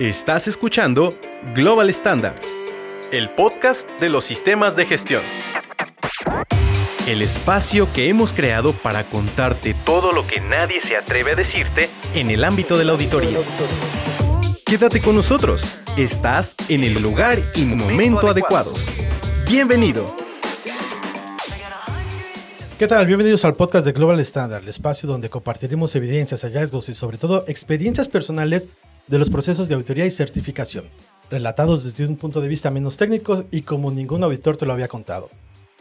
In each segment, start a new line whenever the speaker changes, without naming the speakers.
Estás escuchando Global Standards, el podcast de los sistemas de gestión. El espacio que hemos creado para contarte todo lo que nadie se atreve a decirte en el ámbito de la auditoría. Quédate con nosotros. Estás en el lugar y momento adecuados. Bienvenido.
¿Qué tal? Bienvenidos al podcast de Global Standard, el espacio donde compartiremos evidencias, hallazgos y sobre todo experiencias personales de los procesos de auditoría y certificación, relatados desde un punto de vista menos técnico y como ningún auditor te lo había contado.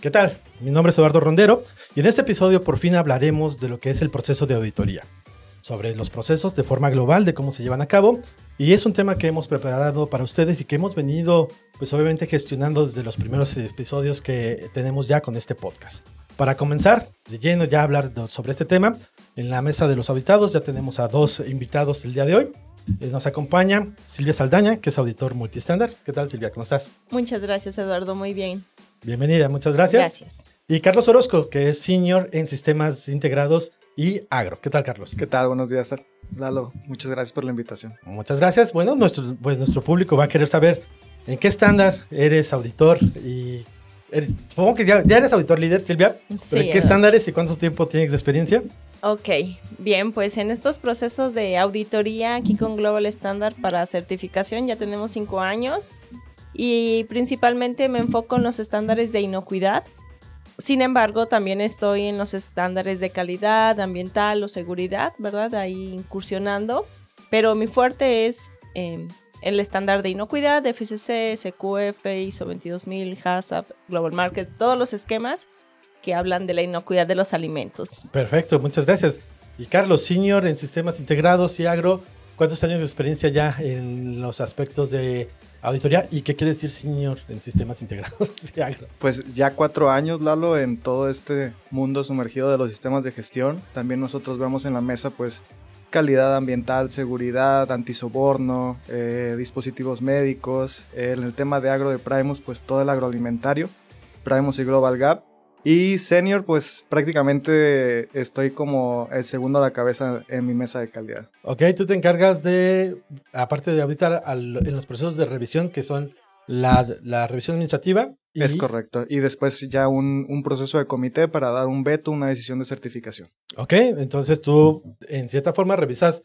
¿Qué tal? Mi nombre es Eduardo Rondero y en este episodio por fin hablaremos de lo que es el proceso de auditoría, sobre los procesos de forma global de cómo se llevan a cabo y es un tema que hemos preparado para ustedes y que hemos venido pues obviamente gestionando desde los primeros episodios que tenemos ya con este podcast. Para comenzar de lleno ya a hablar sobre este tema, en la mesa de los auditados ya tenemos a dos invitados el día de hoy. Eh, nos acompaña Silvia Saldaña, que es auditor multistándar. ¿Qué tal, Silvia? ¿Cómo estás?
Muchas gracias, Eduardo. Muy bien.
Bienvenida, muchas gracias.
Gracias.
Y Carlos Orozco, que es senior en sistemas integrados y agro. ¿Qué tal, Carlos?
¿Qué tal? Buenos días, Lalo. Muchas gracias por la invitación.
Muchas gracias. Bueno, nuestro, pues nuestro público va a querer saber en qué estándar eres auditor y supongo que ya, eres auditor líder, Silvia.
Sí,
¿En qué estándares y cuánto tiempo tienes de experiencia?
Ok, bien, pues en estos procesos de auditoría aquí con Global Standard para certificación ya tenemos cinco años y principalmente me enfoco en los estándares de inocuidad. Sin embargo, también estoy en los estándares de calidad ambiental o seguridad, ¿verdad? Ahí incursionando. Pero mi fuerte es em, el estándar de inocuidad, FCC, SQF, ISO 22000, HACCP, Global Market, todos los esquemas que hablan de la inocuidad de los alimentos.
Perfecto, muchas gracias. Y Carlos, senior en sistemas integrados y agro, ¿cuántos años de experiencia ya en los aspectos de auditoría? ¿Y qué quiere decir senior en sistemas integrados y agro?
Pues ya cuatro años, Lalo, en todo este mundo sumergido de los sistemas de gestión. También nosotros vemos en la mesa, pues, calidad ambiental, seguridad, antisoborno, eh, dispositivos médicos. en el tema de agro de Primus, pues todo el agroalimentario, Primus y Global Gap. Y senior, pues prácticamente estoy como el segundo a la cabeza en mi mesa de calidad.
Ok, tú te encargas de, aparte de auditar en los procesos de revisión, que son la, la revisión administrativa.
Es correcto. Y después ya un, un, proceso de comité para dar un veto, una decisión de certificación.
Ok, entonces tú en cierta forma revisas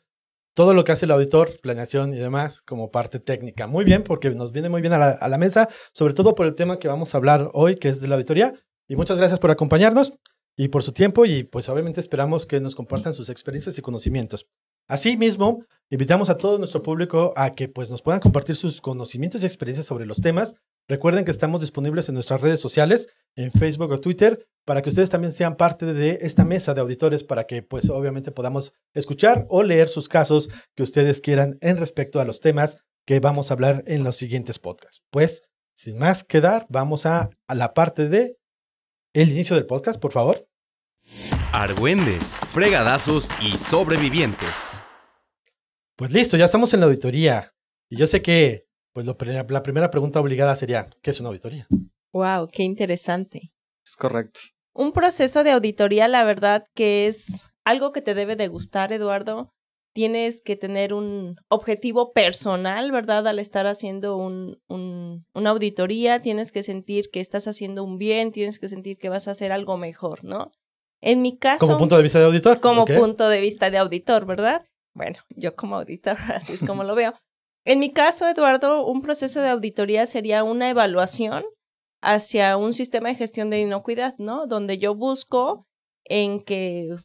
todo lo que hace el auditor, planeación y demás como parte técnica. Muy bien, porque nos viene muy bien a la, a la mesa, sobre todo por el tema que vamos a hablar hoy, que es de la auditoría. Y muchas gracias por acompañarnos y por su tiempo y pues obviamente esperamos que nos compartan sus experiencias y conocimientos. Asimismo, invitamos a todo nuestro público a que pues nos puedan compartir sus conocimientos y experiencias sobre los temas. Recuerden que estamos disponibles en nuestras redes sociales, en Facebook o Twitter, para que ustedes también sean parte de esta mesa de auditores para que pues obviamente podamos escuchar o leer sus casos que ustedes quieran en respecto a los temas que vamos a hablar en los siguientes podcasts. Pues, sin más que dar, vamos a, a la parte de el inicio del podcast, por favor.
Argüendes, fregadazos y sobrevivientes.
Pues listo, ya estamos en la auditoría. Y yo sé que pues la primera pregunta obligada sería, ¿qué es una auditoría?
Wow, qué interesante.
Es correcto.
Un proceso de auditoría, la verdad que es algo que te debe de gustar, Eduardo. Tienes que tener un objetivo personal, ¿verdad? Al estar haciendo un, un, una auditoría, tienes que sentir que estás haciendo un bien, tienes que sentir que vas a hacer algo mejor, ¿no? En mi caso...
Como punto de vista de auditor.
Como punto de vista de auditor, ¿verdad? Bueno, yo como auditor, así es como lo veo. En mi caso, Eduardo, un proceso de auditoría sería una evaluación hacia un sistema de gestión de inocuidad, ¿no? Donde yo busco en que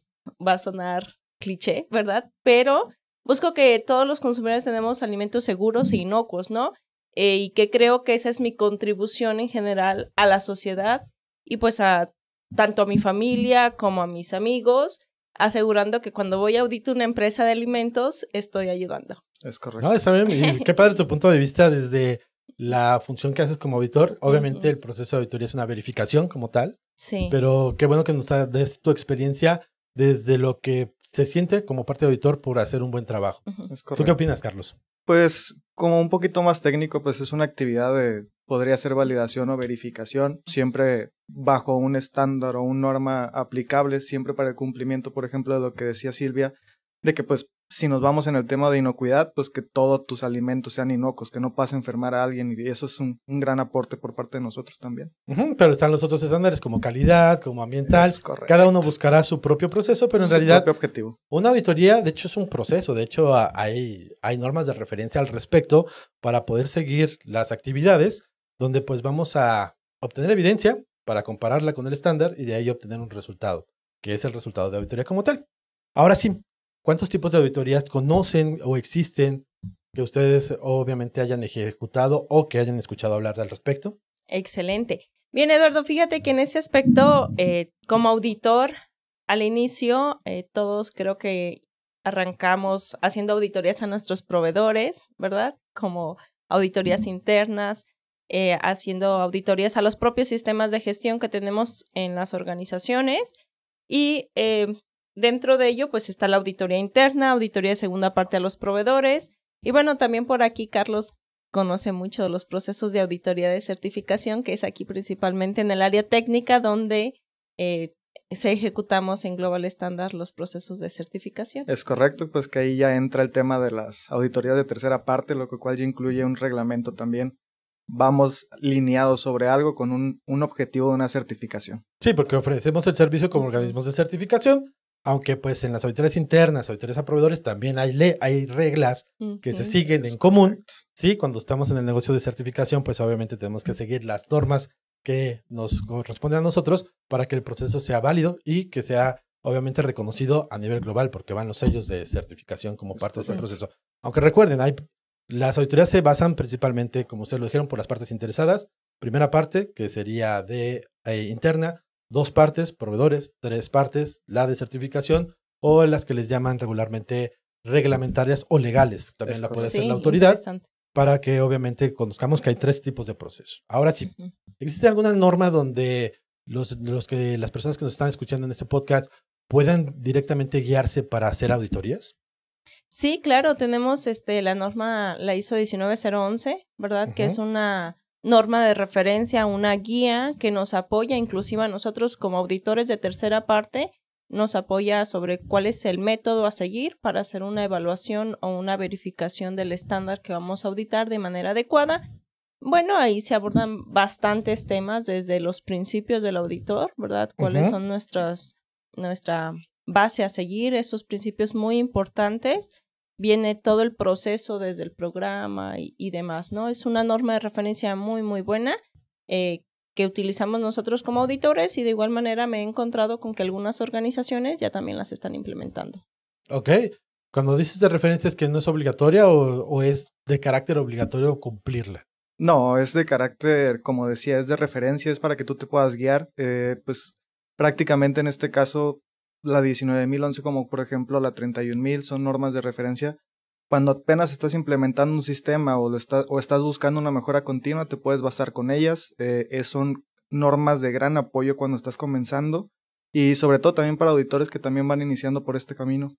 va a sonar cliché, ¿verdad? Pero busco que todos los consumidores tenemos alimentos seguros e inocuos, ¿no? Eh, y que creo que esa es mi contribución en general a la sociedad y pues a tanto a mi familia como a mis amigos, asegurando que cuando voy a auditar una empresa de alimentos estoy ayudando.
Es correcto.
No, está bien. Y qué padre tu punto de vista desde la función que haces como auditor. Obviamente el proceso de auditoría es una verificación como tal.
Sí.
Pero qué bueno que nos des tu experiencia desde lo que se siente como parte de auditor por hacer un buen trabajo.
Es
¿Tú qué opinas, Carlos?
Pues como un poquito más técnico, pues es una actividad de, podría ser validación o verificación, siempre bajo un estándar o una norma aplicable, siempre para el cumplimiento, por ejemplo, de lo que decía Silvia, de que pues si nos vamos en el tema de inocuidad, pues que todos tus alimentos sean inocuos, que no pase a enfermar a alguien y eso es un, un gran aporte por parte de nosotros también.
Pero están los otros estándares como calidad, como ambiental. Cada uno buscará su propio proceso, pero en
Su
realidad
propio objetivo.
una auditoría, de hecho, es un proceso. De hecho, hay, hay normas de referencia al respecto para poder seguir las actividades donde pues vamos a obtener evidencia para compararla con el estándar y de ahí obtener un resultado, que es el resultado de auditoría como tal. Ahora sí, ¿cuántos tipos de auditorías conocen o existen que ustedes obviamente hayan ejecutado o que hayan escuchado hablar al respecto?
Excelente. Bien, Eduardo, fíjate que en ese aspecto, eh, como auditor, al inicio, eh, todos creo que arrancamos haciendo auditorías a nuestros proveedores, ¿verdad? Como auditorías internas, eh, haciendo auditorías a los propios sistemas de gestión que tenemos en las organizaciones y eh, dentro de ello, pues está la auditoría interna, auditoría de segunda parte a los proveedores y bueno, también por aquí Carlos conoce mucho de los procesos de auditoría de certificación, que es aquí principalmente en el área técnica donde eh, se ejecutamos en Global Standard los procesos de certificación.
Es correcto, pues que ahí ya entra el tema de las auditorías de tercera parte, lo que cual ya incluye un reglamento también. Vamos lineados sobre algo con un, un objetivo de una certificación.
Sí, porque ofrecemos el servicio como organismos de certificación, aunque pues en las auditorías internas, auditorías a proveedores, también hay, le hay reglas que se siguen en común. Sí, cuando estamos en el negocio de certificación, pues obviamente tenemos que seguir las normas que nos corresponden a nosotros para que el proceso sea válido y que sea obviamente reconocido a nivel global, porque van los sellos de certificación como parte de este proceso. Aunque recuerden, hay, las auditorías se basan principalmente, como ustedes lo dijeron, por las partes interesadas. Primera parte, que sería de eh, interna, dos partes, proveedores, tres partes, la de certificación o las que les llaman regularmente reglamentarias o legales. También
Es
la puede hacer
Sí,
la autoridad para que obviamente conozcamos que hay tres tipos de proceso. Ahora sí. ¿existe alguna norma donde los, los que las personas que nos están escuchando en este podcast puedan directamente guiarse para hacer auditorías?
Sí, claro, tenemos este la norma, la ISO 19011, ¿verdad? Que es una norma de referencia, una guía que nos apoya, inclusive a nosotros como auditores de tercera parte, nos apoya sobre cuál es el método a seguir para hacer una evaluación o una verificación del estándar que vamos a auditar de manera adecuada. Bueno, ahí se abordan bastantes temas desde los principios del auditor, ¿verdad? Cuáles son nuestras, nuestra base a seguir, esos principios muy importantes. Viene todo el proceso desde el programa y, y demás, ¿no? Es una norma de referencia muy, muy buena eh, que utilizamos nosotros como auditores y de igual manera me he encontrado con que algunas organizaciones ya también las están implementando.
Ok. Cuando dices de referencias que no es obligatoria o, o es de carácter obligatorio cumplirla.
No, es de carácter, como decía, es de referencia, es para que tú te puedas guiar. eh, pues prácticamente en este caso, la 19.011 como por ejemplo la 31.000 son normas de referencia. Cuando apenas estás implementando un sistema o, lo está- o estás buscando una mejora continua, te puedes basar con ellas. eh, es- son normas de gran apoyo cuando estás comenzando y sobre todo también para auditores que también van iniciando por este camino.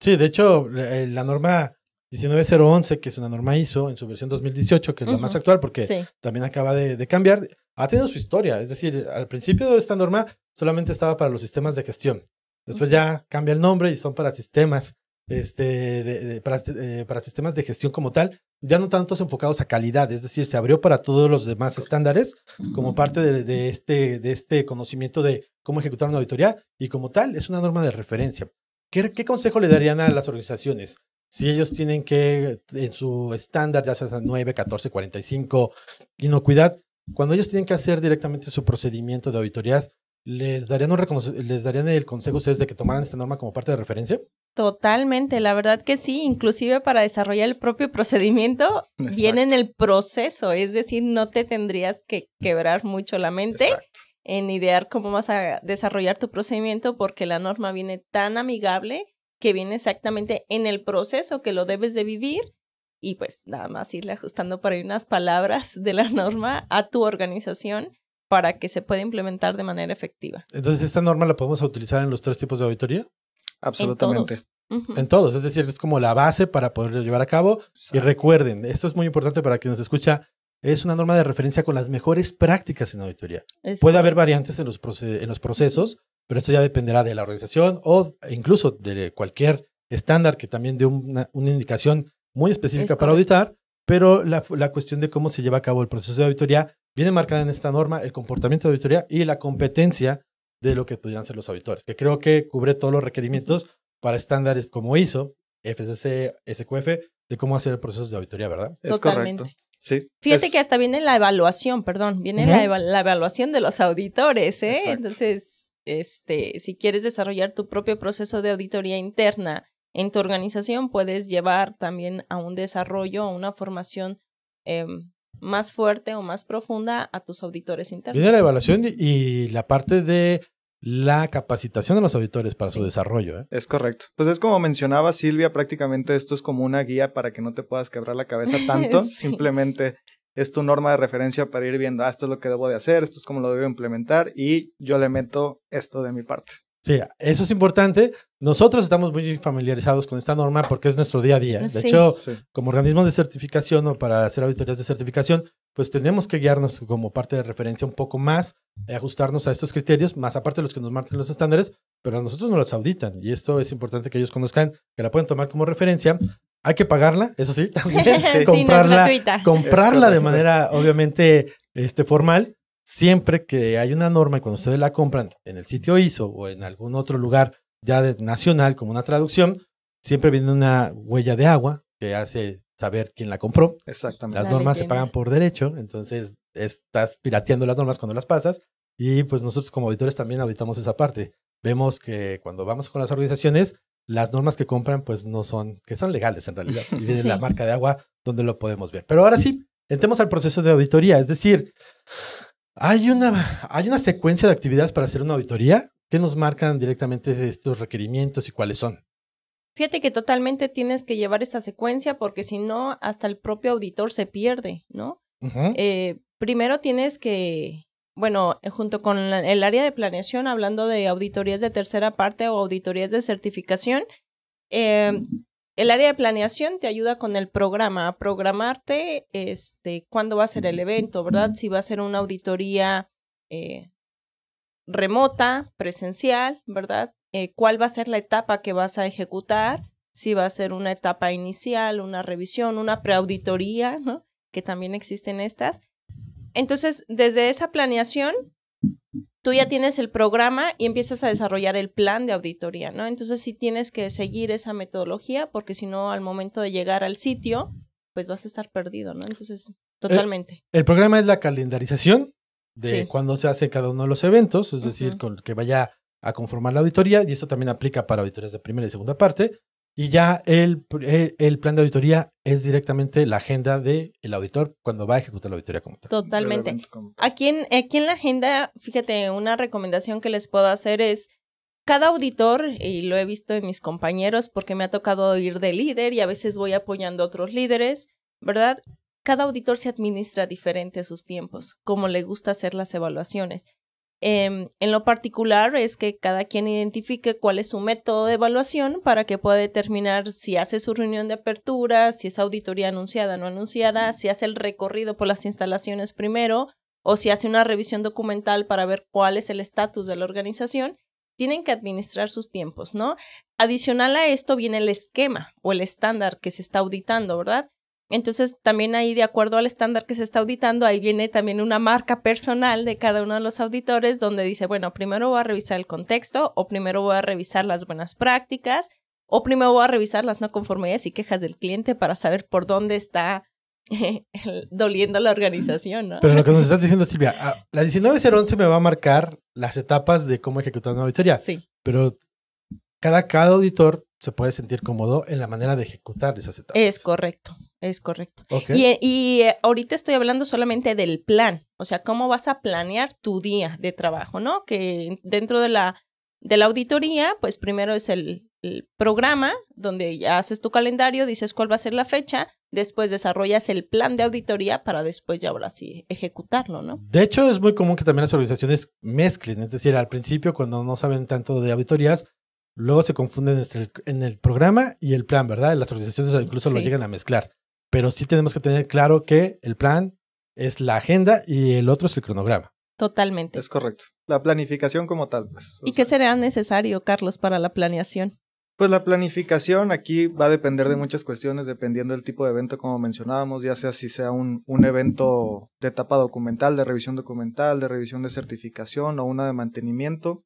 Sí, de hecho, la, la norma 19011, que es una norma ISO en su versión 2018, que es la más actual porque
Sí.
también acaba de, de cambiar, ha tenido su historia. Es decir, al principio de esta norma solamente estaba para los sistemas de gestión. Después ya cambia el nombre y son para sistemas, este, de- de- para, eh, para sistemas de gestión como tal, ya no tantos enfocados a calidad, es decir, se abrió para todos los demás estándares como parte de, de este, de este conocimiento de cómo ejecutar una auditoría y como tal es una norma de referencia. ¿Qué, qué consejo le darían a las organizaciones? Si ellos tienen que, en su estándar, ya sea 9, 14, 45, inocuidad, cuando ellos tienen que hacer directamente su procedimiento de auditorías, ¿les darían, un reconoce- ¿les darían el consejo ustedes de que tomaran esta norma como parte de referencia?
Totalmente, la verdad que sí, inclusive para desarrollar el propio procedimiento viene en
Exacto.
el proceso, es decir, no te tendrías que quebrar mucho la mente
Exacto.
en idear cómo vas a desarrollar tu procedimiento porque la norma viene tan amigable que viene exactamente en el proceso que lo debes de vivir y pues nada más irle ajustando por ahí unas palabras de la norma a tu organización para que se pueda implementar de manera efectiva.
Entonces, ¿esta norma la podemos utilizar en los tres tipos de auditoría?
Absolutamente.
En todos. Ujú.
En todos, es decir, es como la base para poderlo llevar a cabo. Y recuerden, esto es muy importante para quien nos escucha, es una norma de referencia con las mejores prácticas en auditoría.
Es
Puede haber variantes en los, en los procesos, pero esto ya dependerá de la organización o incluso de cualquier estándar que también dio una, una indicación muy específica
Es
para
correcto.
auditar, pero la, la cuestión de cómo se lleva a cabo el proceso de auditoría viene marcada en esta norma, el comportamiento de auditoría y la competencia de lo que pudieran ser los auditores, que creo que cubre todos los requerimientos para estándares como ISO, FCC, SQF, de cómo hacer el proceso de auditoría, ¿verdad?
Es correcto. Sí.
Fíjate
es-
que hasta viene la evaluación, perdón, viene la, eva- la evaluación de los auditores, ¿eh?
Exacto.
Entonces, este, si quieres desarrollar tu propio proceso de auditoría interna en tu organización, puedes llevar también a un desarrollo, a una formación em, más fuerte o más profunda a tus auditores internos.
Viene la evaluación y, la parte de la capacitación de los auditores para su desarrollo. ¿eh?
Es correcto. Pues es como mencionaba Silvia, prácticamente esto es como una guía para que no te puedas quebrar la cabeza tanto.
Sí.
Simplemente es tu norma de referencia para ir viendo, ah, esto es lo que debo de hacer, esto es cómo lo debo implementar y yo le meto esto de mi parte.
Sí, eso es importante. Nosotros estamos muy familiarizados con esta norma porque es nuestro día a día. De
Sí.
hecho,
Sí.
como organismos de certificación o para hacer auditorías de certificación, pues tenemos que guiarnos como parte de referencia un poco más, eh, ajustarnos a estos criterios, más aparte de los que nos marcan los estándares, pero a nosotros nos los auditan y esto es importante que ellos conozcan, que la pueden tomar como referencia. Hay que pagarla, eso sí, también,
Sí, no es
comprarla,
gratuita.
comprarla de manera obviamente este, formal, siempre que hay una norma y cuando ustedes la compran en el sitio ISO o en algún otro lugar ya de- nacional como una traducción, siempre viene una huella de agua que hace saber quién la compró.
Exactamente.
Las
La
normas se pagan por derecho, entonces estás pirateando las normas cuando las pasas y pues nosotros como auditores también auditamos esa parte. Vemos que cuando vamos con las organizaciones, las normas que compran pues no son, que son legales en realidad. Y viene
Sí.
la marca de agua donde lo podemos ver. Pero ahora sí, entremos al proceso de auditoría. Es decir, hay una, hay una secuencia de actividades para hacer una auditoría que nos marcan directamente estos requerimientos y cuáles son.
Fíjate que totalmente tienes que llevar esa secuencia porque si no, hasta el propio auditor se pierde, ¿no? Eh, primero tienes que, bueno, junto con la- el área de planeación, hablando de auditorías de tercera parte o auditorías de certificación, eh, el área de planeación te ayuda con el programa, a programarte este, cuándo va a ser el evento, ¿verdad? Si va a ser una auditoría eh, remota, presencial, ¿verdad? Eh, ¿Cuál va a ser la etapa que vas a ejecutar? Si va a ser una etapa inicial, una revisión, una preauditoría, ¿no? Que también existen estas. Entonces, desde esa planeación, tú ya tienes el programa y empiezas a desarrollar el plan de auditoría, ¿no? Entonces, sí tienes que seguir esa metodología porque si no, al momento de llegar al sitio, pues vas a estar perdido, ¿no? Entonces, totalmente.
El programa es la calendarización de
Sí.
cuándo se hace cada uno de los eventos, es decir, con que vaya a conformar la auditoría, y esto también aplica para auditorías de primera y segunda parte. Y ya el, el, el plan de auditoría es directamente la agenda del auditor cuando va a ejecutar la auditoría como tal.
Totalmente. Aquí en, aquí en la agenda, fíjate, una recomendación que les puedo hacer es cada auditor, y lo he visto en mis compañeros porque me ha tocado ir de líder y a veces voy apoyando a otros líderes, ¿verdad? Cada auditor se administra diferente a sus tiempos, como le gusta hacer las evaluaciones. Em, en lo particular es que cada quien identifique cuál es su método de evaluación para que pueda determinar si hace su reunión de apertura, si es auditoría anunciada o no anunciada, si hace el recorrido por las instalaciones primero o si hace una revisión documental para ver cuál es el estatus de la organización. Tienen que administrar sus tiempos, ¿no? Adicional a esto viene el esquema o el estándar que se está auditando, ¿verdad? Entonces, también ahí, de acuerdo al estándar que se está auditando, ahí viene también una marca personal de cada uno de los auditores donde dice, bueno, primero voy a revisar el contexto o primero voy a revisar las buenas prácticas o primero voy a revisar las no conformidades y quejas del cliente para saber por dónde está el- doliendo la organización, ¿no?
Pero lo que nos estás diciendo, Silvia, ah, la 1911 me va a marcar las etapas de cómo ejecutar una auditoría,
Sí,
pero cada, cada auditor se puede sentir cómodo en la manera de ejecutar esas etapas.
es correcto, es correcto. Y, eh, y, eh, ahorita estoy hablando solamente del plan, o sea, cómo vas a planear tu día de trabajo, ¿no? Que dentro de la, de la auditoría, pues primero es el, el programa, donde ya haces tu calendario, dices cuál va a ser la fecha, después desarrollas el plan de auditoría para después ya ahora sí ejecutarlo, ¿no?
De hecho, es muy común que también las organizaciones mezclen, es decir, al principio cuando no saben tanto de auditorías, luego se confunden el- en el programa y el plan, ¿verdad? Las organizaciones incluso lo llegan a mezclar, pero sí tenemos que tener claro que el plan es la agenda y el otro es el cronograma.
Totalmente.
Es correcto. La planificación como tal, pues.
¿Y qué será necesario, Carlos, para la planeación?
Pues la planificación aquí va a depender de muchas cuestiones, dependiendo del tipo de evento, como mencionábamos, ya sea si sea un, un, evento de etapa documental, de revisión documental, de revisión de certificación o una de mantenimiento.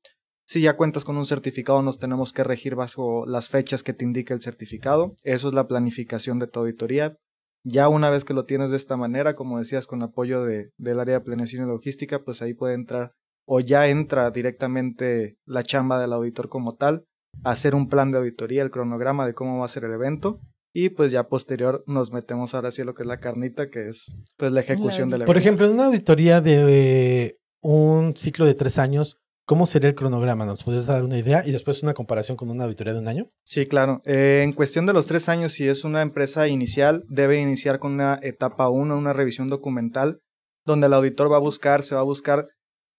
Si ya cuentas con un certificado, nos tenemos que regir bajo las fechas que te indica el certificado. Eso es la planificación de tu auditoría. Ya una vez que lo tienes de esta manera, como decías, con apoyo de, del área de planeación y logística, pues ahí puede entrar o ya entra directamente la chamba del auditor como tal hacer un plan de auditoría, el cronograma de cómo va a ser el evento y pues ya posterior nos metemos ahora sí a lo que es la carnita, que es pues la ejecución del evento.
Por ejemplo, en una auditoría de eh, un ciclo de tres años, ¿cómo sería el cronograma? ¿Nos puedes dar una idea y después una comparación con una auditoría de un año?
Sí, claro. Eh, en cuestión de los tres años, si es una empresa inicial, debe iniciar con una etapa 1, una revisión documental, donde el auditor va a buscar, se va a buscar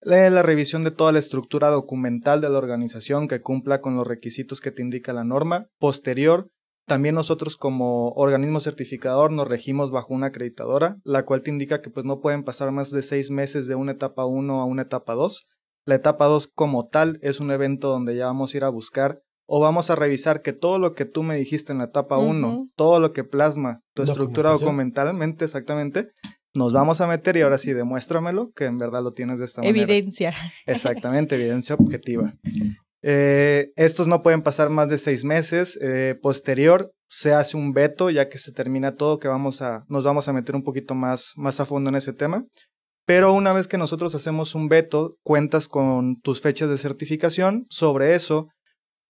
la revisión de toda la estructura documental de la organización que cumpla con los requisitos que te indica la norma. Posterior, también nosotros como organismo certificador nos regimos bajo una acreditadora, la cual te indica que pues no pueden pasar más de seis meses de una etapa 1 a una etapa 2. La etapa 2 como tal es un evento donde ya vamos a ir a buscar o vamos a revisar que todo lo que tú me dijiste en la etapa 1, todo lo que plasma tu estructura documentalmente exactamente, nos vamos a meter y ahora sí, demuéstramelo, que en verdad lo tienes de esta
manera. Evidencia.
Exactamente, evidencia objetiva. Eh, estos no pueden pasar más de seis meses. Eh, posterior, se hace un veto, ya que se termina todo, que vamos a, nos vamos a meter un poquito más, más a fondo en ese tema. Pero una vez que nosotros hacemos un veto, cuentas con tus fechas de certificación. Sobre eso,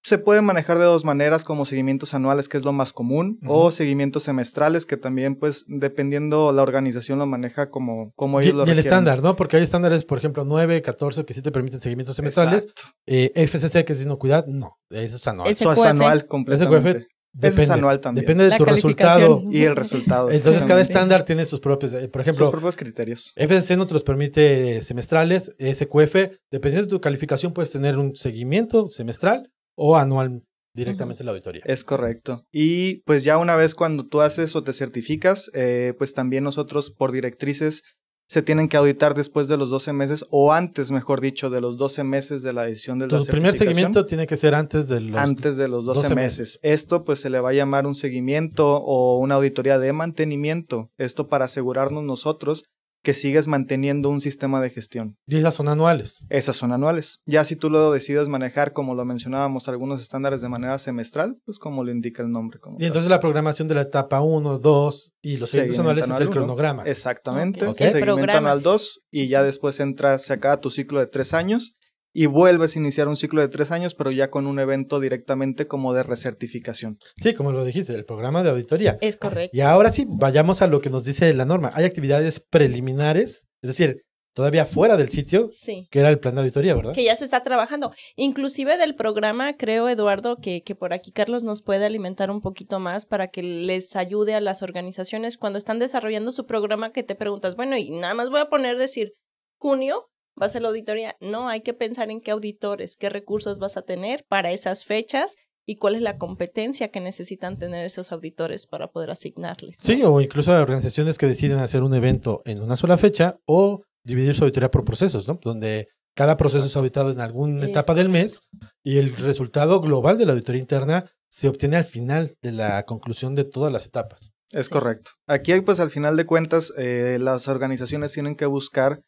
se puede manejar de dos maneras, como seguimientos anuales, que es lo más común, o seguimientos semestrales, que también, pues, dependiendo la organización lo maneja como, como ellos
y,
lo
Y el estándar, ¿no? Porque hay estándares, por ejemplo, 9, 14, que sí te permiten seguimientos semestrales. Eh, FCC, que es inocuidad, no, eso es anual.
Eso es anual completamente.
Depende,
es anual también.
Depende de tu resultado.
Y el resultado.
Entonces, cada estándar tiene sus propios, eh, por ejemplo,
sus propios criterios.
FCC no te los permite semestrales, SQF, dependiendo de tu calificación, puedes tener un seguimiento semestral o anual directamente en la auditoría.
Es correcto. Y pues ya una vez cuando tú haces o te certificas, eh, pues también nosotros por directrices se tienen que auditar después de los 12 meses o antes, mejor dicho, de los 12 meses de la edición del
El primer seguimiento tiene que ser antes de los
antes de los 12, meses. Esto pues se le va a llamar un seguimiento o una auditoría de mantenimiento. Esto para asegurarnos nosotros que sigues manteniendo un sistema de gestión.
Y esas son anuales.
Esas son anuales. Ya si tú lo decides manejar, como lo mencionábamos, algunos estándares de manera semestral, pues como lo indica el nombre.
y entonces la programación de la etapa 1, 2 y los seguimientos anuales es el cronograma.
Exactamente. Okay. Seguimiento anual 2 y ya después entra, se acaba tu ciclo de tres años y vuelves a iniciar un ciclo de tres años, pero ya con un evento directamente como de recertificación.
Sí, como lo dijiste, el programa de auditoría.
Es correcto.
Y ahora sí, vayamos a lo que nos dice la norma. Hay actividades preliminares, es decir, todavía fuera del sitio,
sí.
que era el plan de auditoría, ¿verdad?
Que ya se está trabajando. Inclusive del programa, creo, Eduardo, que, que por aquí Carlos nos puede alimentar un poquito más para que les ayude a las organizaciones cuando están desarrollando su programa que te preguntas, bueno, y nada más voy a poner decir junio, vas a la auditoría. No, hay que pensar en qué auditores, qué recursos vas a tener para esas fechas y cuál es la competencia que necesitan tener esos auditores para poder asignarles.
Sí, o incluso hay organizaciones que deciden hacer un evento en una sola fecha o dividir su auditoría por procesos, ¿no? Donde cada proceso es auditado en alguna etapa del mes y el resultado global de la auditoría interna se obtiene al final de la conclusión de todas las etapas.
Es correcto. Aquí, pues al final de cuentas, eh, las organizaciones tienen que buscar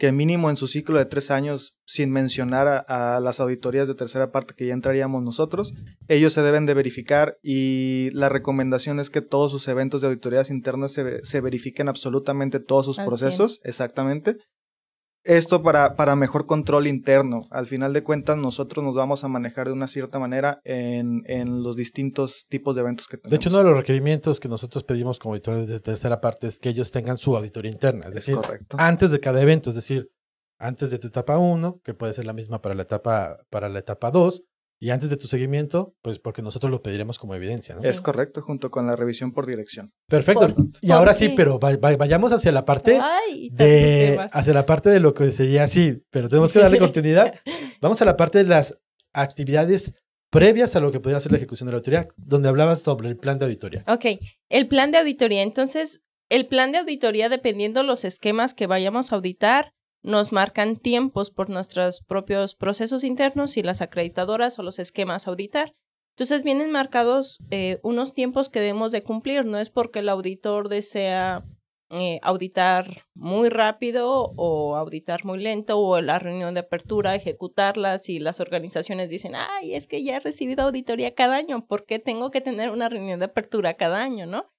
que mínimo en su ciclo de tres años, sin mencionar a, las auditorías de tercera parte que ya entraríamos nosotros, ellos se deben de verificar y la recomendación es que todos sus eventos de auditorías internas se, se verifiquen absolutamente todos sus procesos, exactamente, esto para, para mejor control interno. Al final de cuentas, nosotros nos vamos a manejar de una cierta manera en, en los distintos tipos de eventos que tenemos.
De hecho, uno de los requerimientos que nosotros pedimos como auditores de tercera parte es que ellos tengan su auditoría interna. Es, decir,
correcto.
antes de cada evento, es decir, antes de tu etapa 1, que puede ser la misma para la etapa, para la etapa 2, y antes de tu seguimiento, pues porque nosotros lo pediremos como evidencia. ¿no?
Es correcto, junto con la revisión por dirección.
Perfecto. y ahora sí, pero vayamos hacia la parte de hacia la parte de lo que sería así, pero tenemos que darle continuidad. Vamos a la parte de las actividades previas a lo que podría ser la ejecución de la auditoría, donde hablabas sobre el plan de auditoría.
Ok, el plan de auditoría. Entonces, el plan de auditoría, dependiendo los esquemas que vayamos a auditar, nos marcan tiempos por nuestros propios procesos internos y las acreditadoras o los esquemas a auditar. Entonces vienen marcados eh, unos tiempos que debemos de cumplir. No es porque el auditor desea eh, auditar muy rápido o auditar muy lento o la reunión de apertura, ejecutarlas y las organizaciones dicen, ay, es que ya he recibido auditoría cada año, ¿por qué tengo que tener una reunión de apertura cada año, no?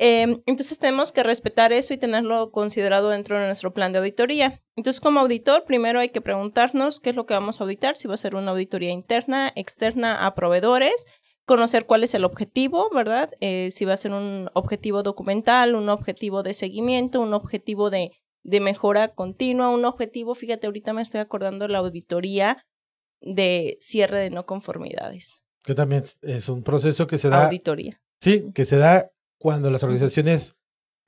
Em, entonces tenemos que respetar eso y tenerlo considerado dentro de nuestro plan de auditoría. Entonces como auditor, primero hay que preguntarnos qué es lo que vamos a auditar, si va a ser una auditoría interna, externa a proveedores, conocer cuál es el objetivo, ¿verdad? Eh, si va a ser un objetivo documental, un objetivo de seguimiento, un objetivo de, de mejora continua, un objetivo, fíjate, ahorita me estoy acordando de la auditoría de cierre de no conformidades.
Que también es un proceso que se da.
Auditoría.
Sí, que se da cuando las organizaciones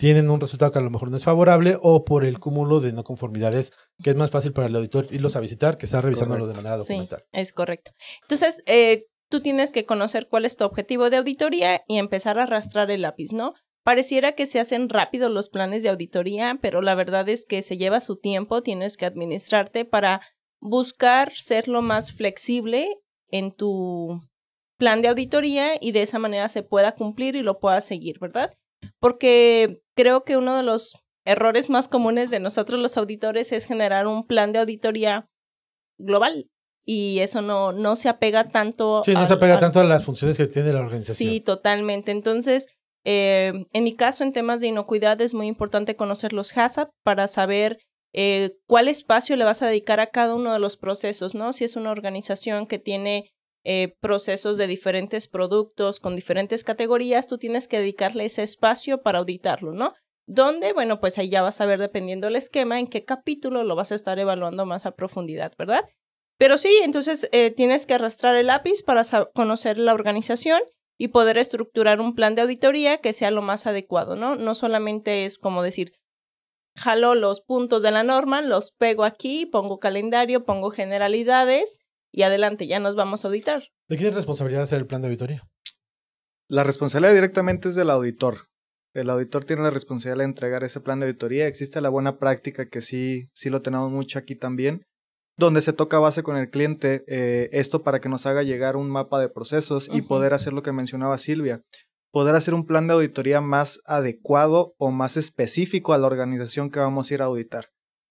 tienen un resultado que a lo mejor no es favorable o por el cúmulo de no conformidades, que es más fácil para el auditor irlos a visitar que estar revisándolo de manera documental.
Sí, es correcto. Entonces, eh, tú tienes que conocer cuál es tu objetivo de auditoría y empezar a arrastrar el lápiz, ¿no? Pareciera que se hacen rápido los planes de auditoría, pero la verdad es que se lleva su tiempo, tienes que administrarte para buscar ser lo más flexible en tu plan de auditoría y de esa manera se pueda cumplir y lo pueda seguir, ¿verdad? Porque creo que uno de los errores más comunes de nosotros los auditores es generar un plan de auditoría global y eso no, no se apega tanto.
Sí, no se apega tanto a las funciones que tiene la organización.
Sí, totalmente. Entonces, eh, en mi caso, en temas de inocuidad, es muy importante conocer los HACCP para saber eh, cuál espacio le vas a dedicar a cada uno de los procesos, ¿no? Si es una organización que tiene eh, procesos de diferentes productos con diferentes categorías, tú tienes que dedicarle ese espacio para auditarlo, ¿no? ¿Dónde? Bueno, pues ahí ya vas a ver, dependiendo del esquema, en qué capítulo lo vas a estar evaluando más a profundidad, ¿verdad? Pero sí, entonces eh, tienes que arrastrar el lápiz para conocer la organización y poder estructurar un plan de auditoría que sea lo más adecuado, ¿no? No solamente es como decir, jalo los puntos de la norma, los pego aquí, pongo calendario, pongo generalidades y adelante, ya nos vamos a auditar.
¿De quién es responsabilidad hacer el plan de auditoría?
La responsabilidad directamente es del auditor. El auditor tiene la responsabilidad de entregar ese plan de auditoría. Existe la buena práctica que sí, sí lo tenemos mucho aquí también, donde se toca base con el cliente eh, esto para que nos haga llegar un mapa de procesos y poder hacer lo que mencionaba Silvia, poder hacer un plan de auditoría más adecuado o más específico a la organización que vamos a ir a auditar.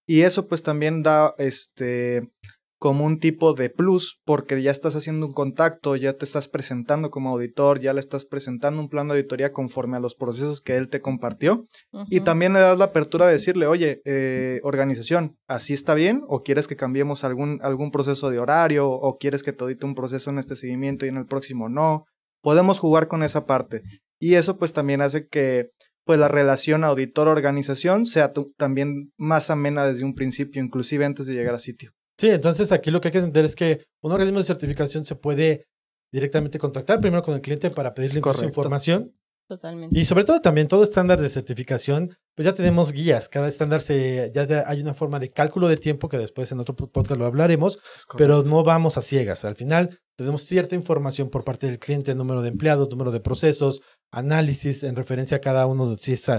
Y eso pues también da este como un tipo de plus porque ya estás haciendo un contacto, ya te estás presentando como auditor, ya le estás presentando un plan de auditoría conforme a los procesos que él te compartió y también le das la apertura de decirle, oye, eh, organización, ¿así está bien? ¿O quieres que cambiemos algún, algún proceso de horario? ¿O quieres que te audite un proceso en este seguimiento y en el próximo no? Podemos jugar con esa parte y eso pues también hace que pues la relación auditor-organización sea también más amena desde un principio, inclusive antes de llegar a sitio.
Sí, entonces aquí lo que hay que entender es que un organismo de certificación se puede directamente contactar primero con el cliente para pedirle información.
Totalmente.
Y sobre todo también todo estándar de certificación, pues ya tenemos guías. Cada estándar se, ya hay una forma de cálculo de tiempo que después en otro podcast lo hablaremos, pero no vamos a ciegas. Al final tenemos cierta información por parte del cliente, número de empleados, número de procesos, análisis en referencia a cada uno, si es, si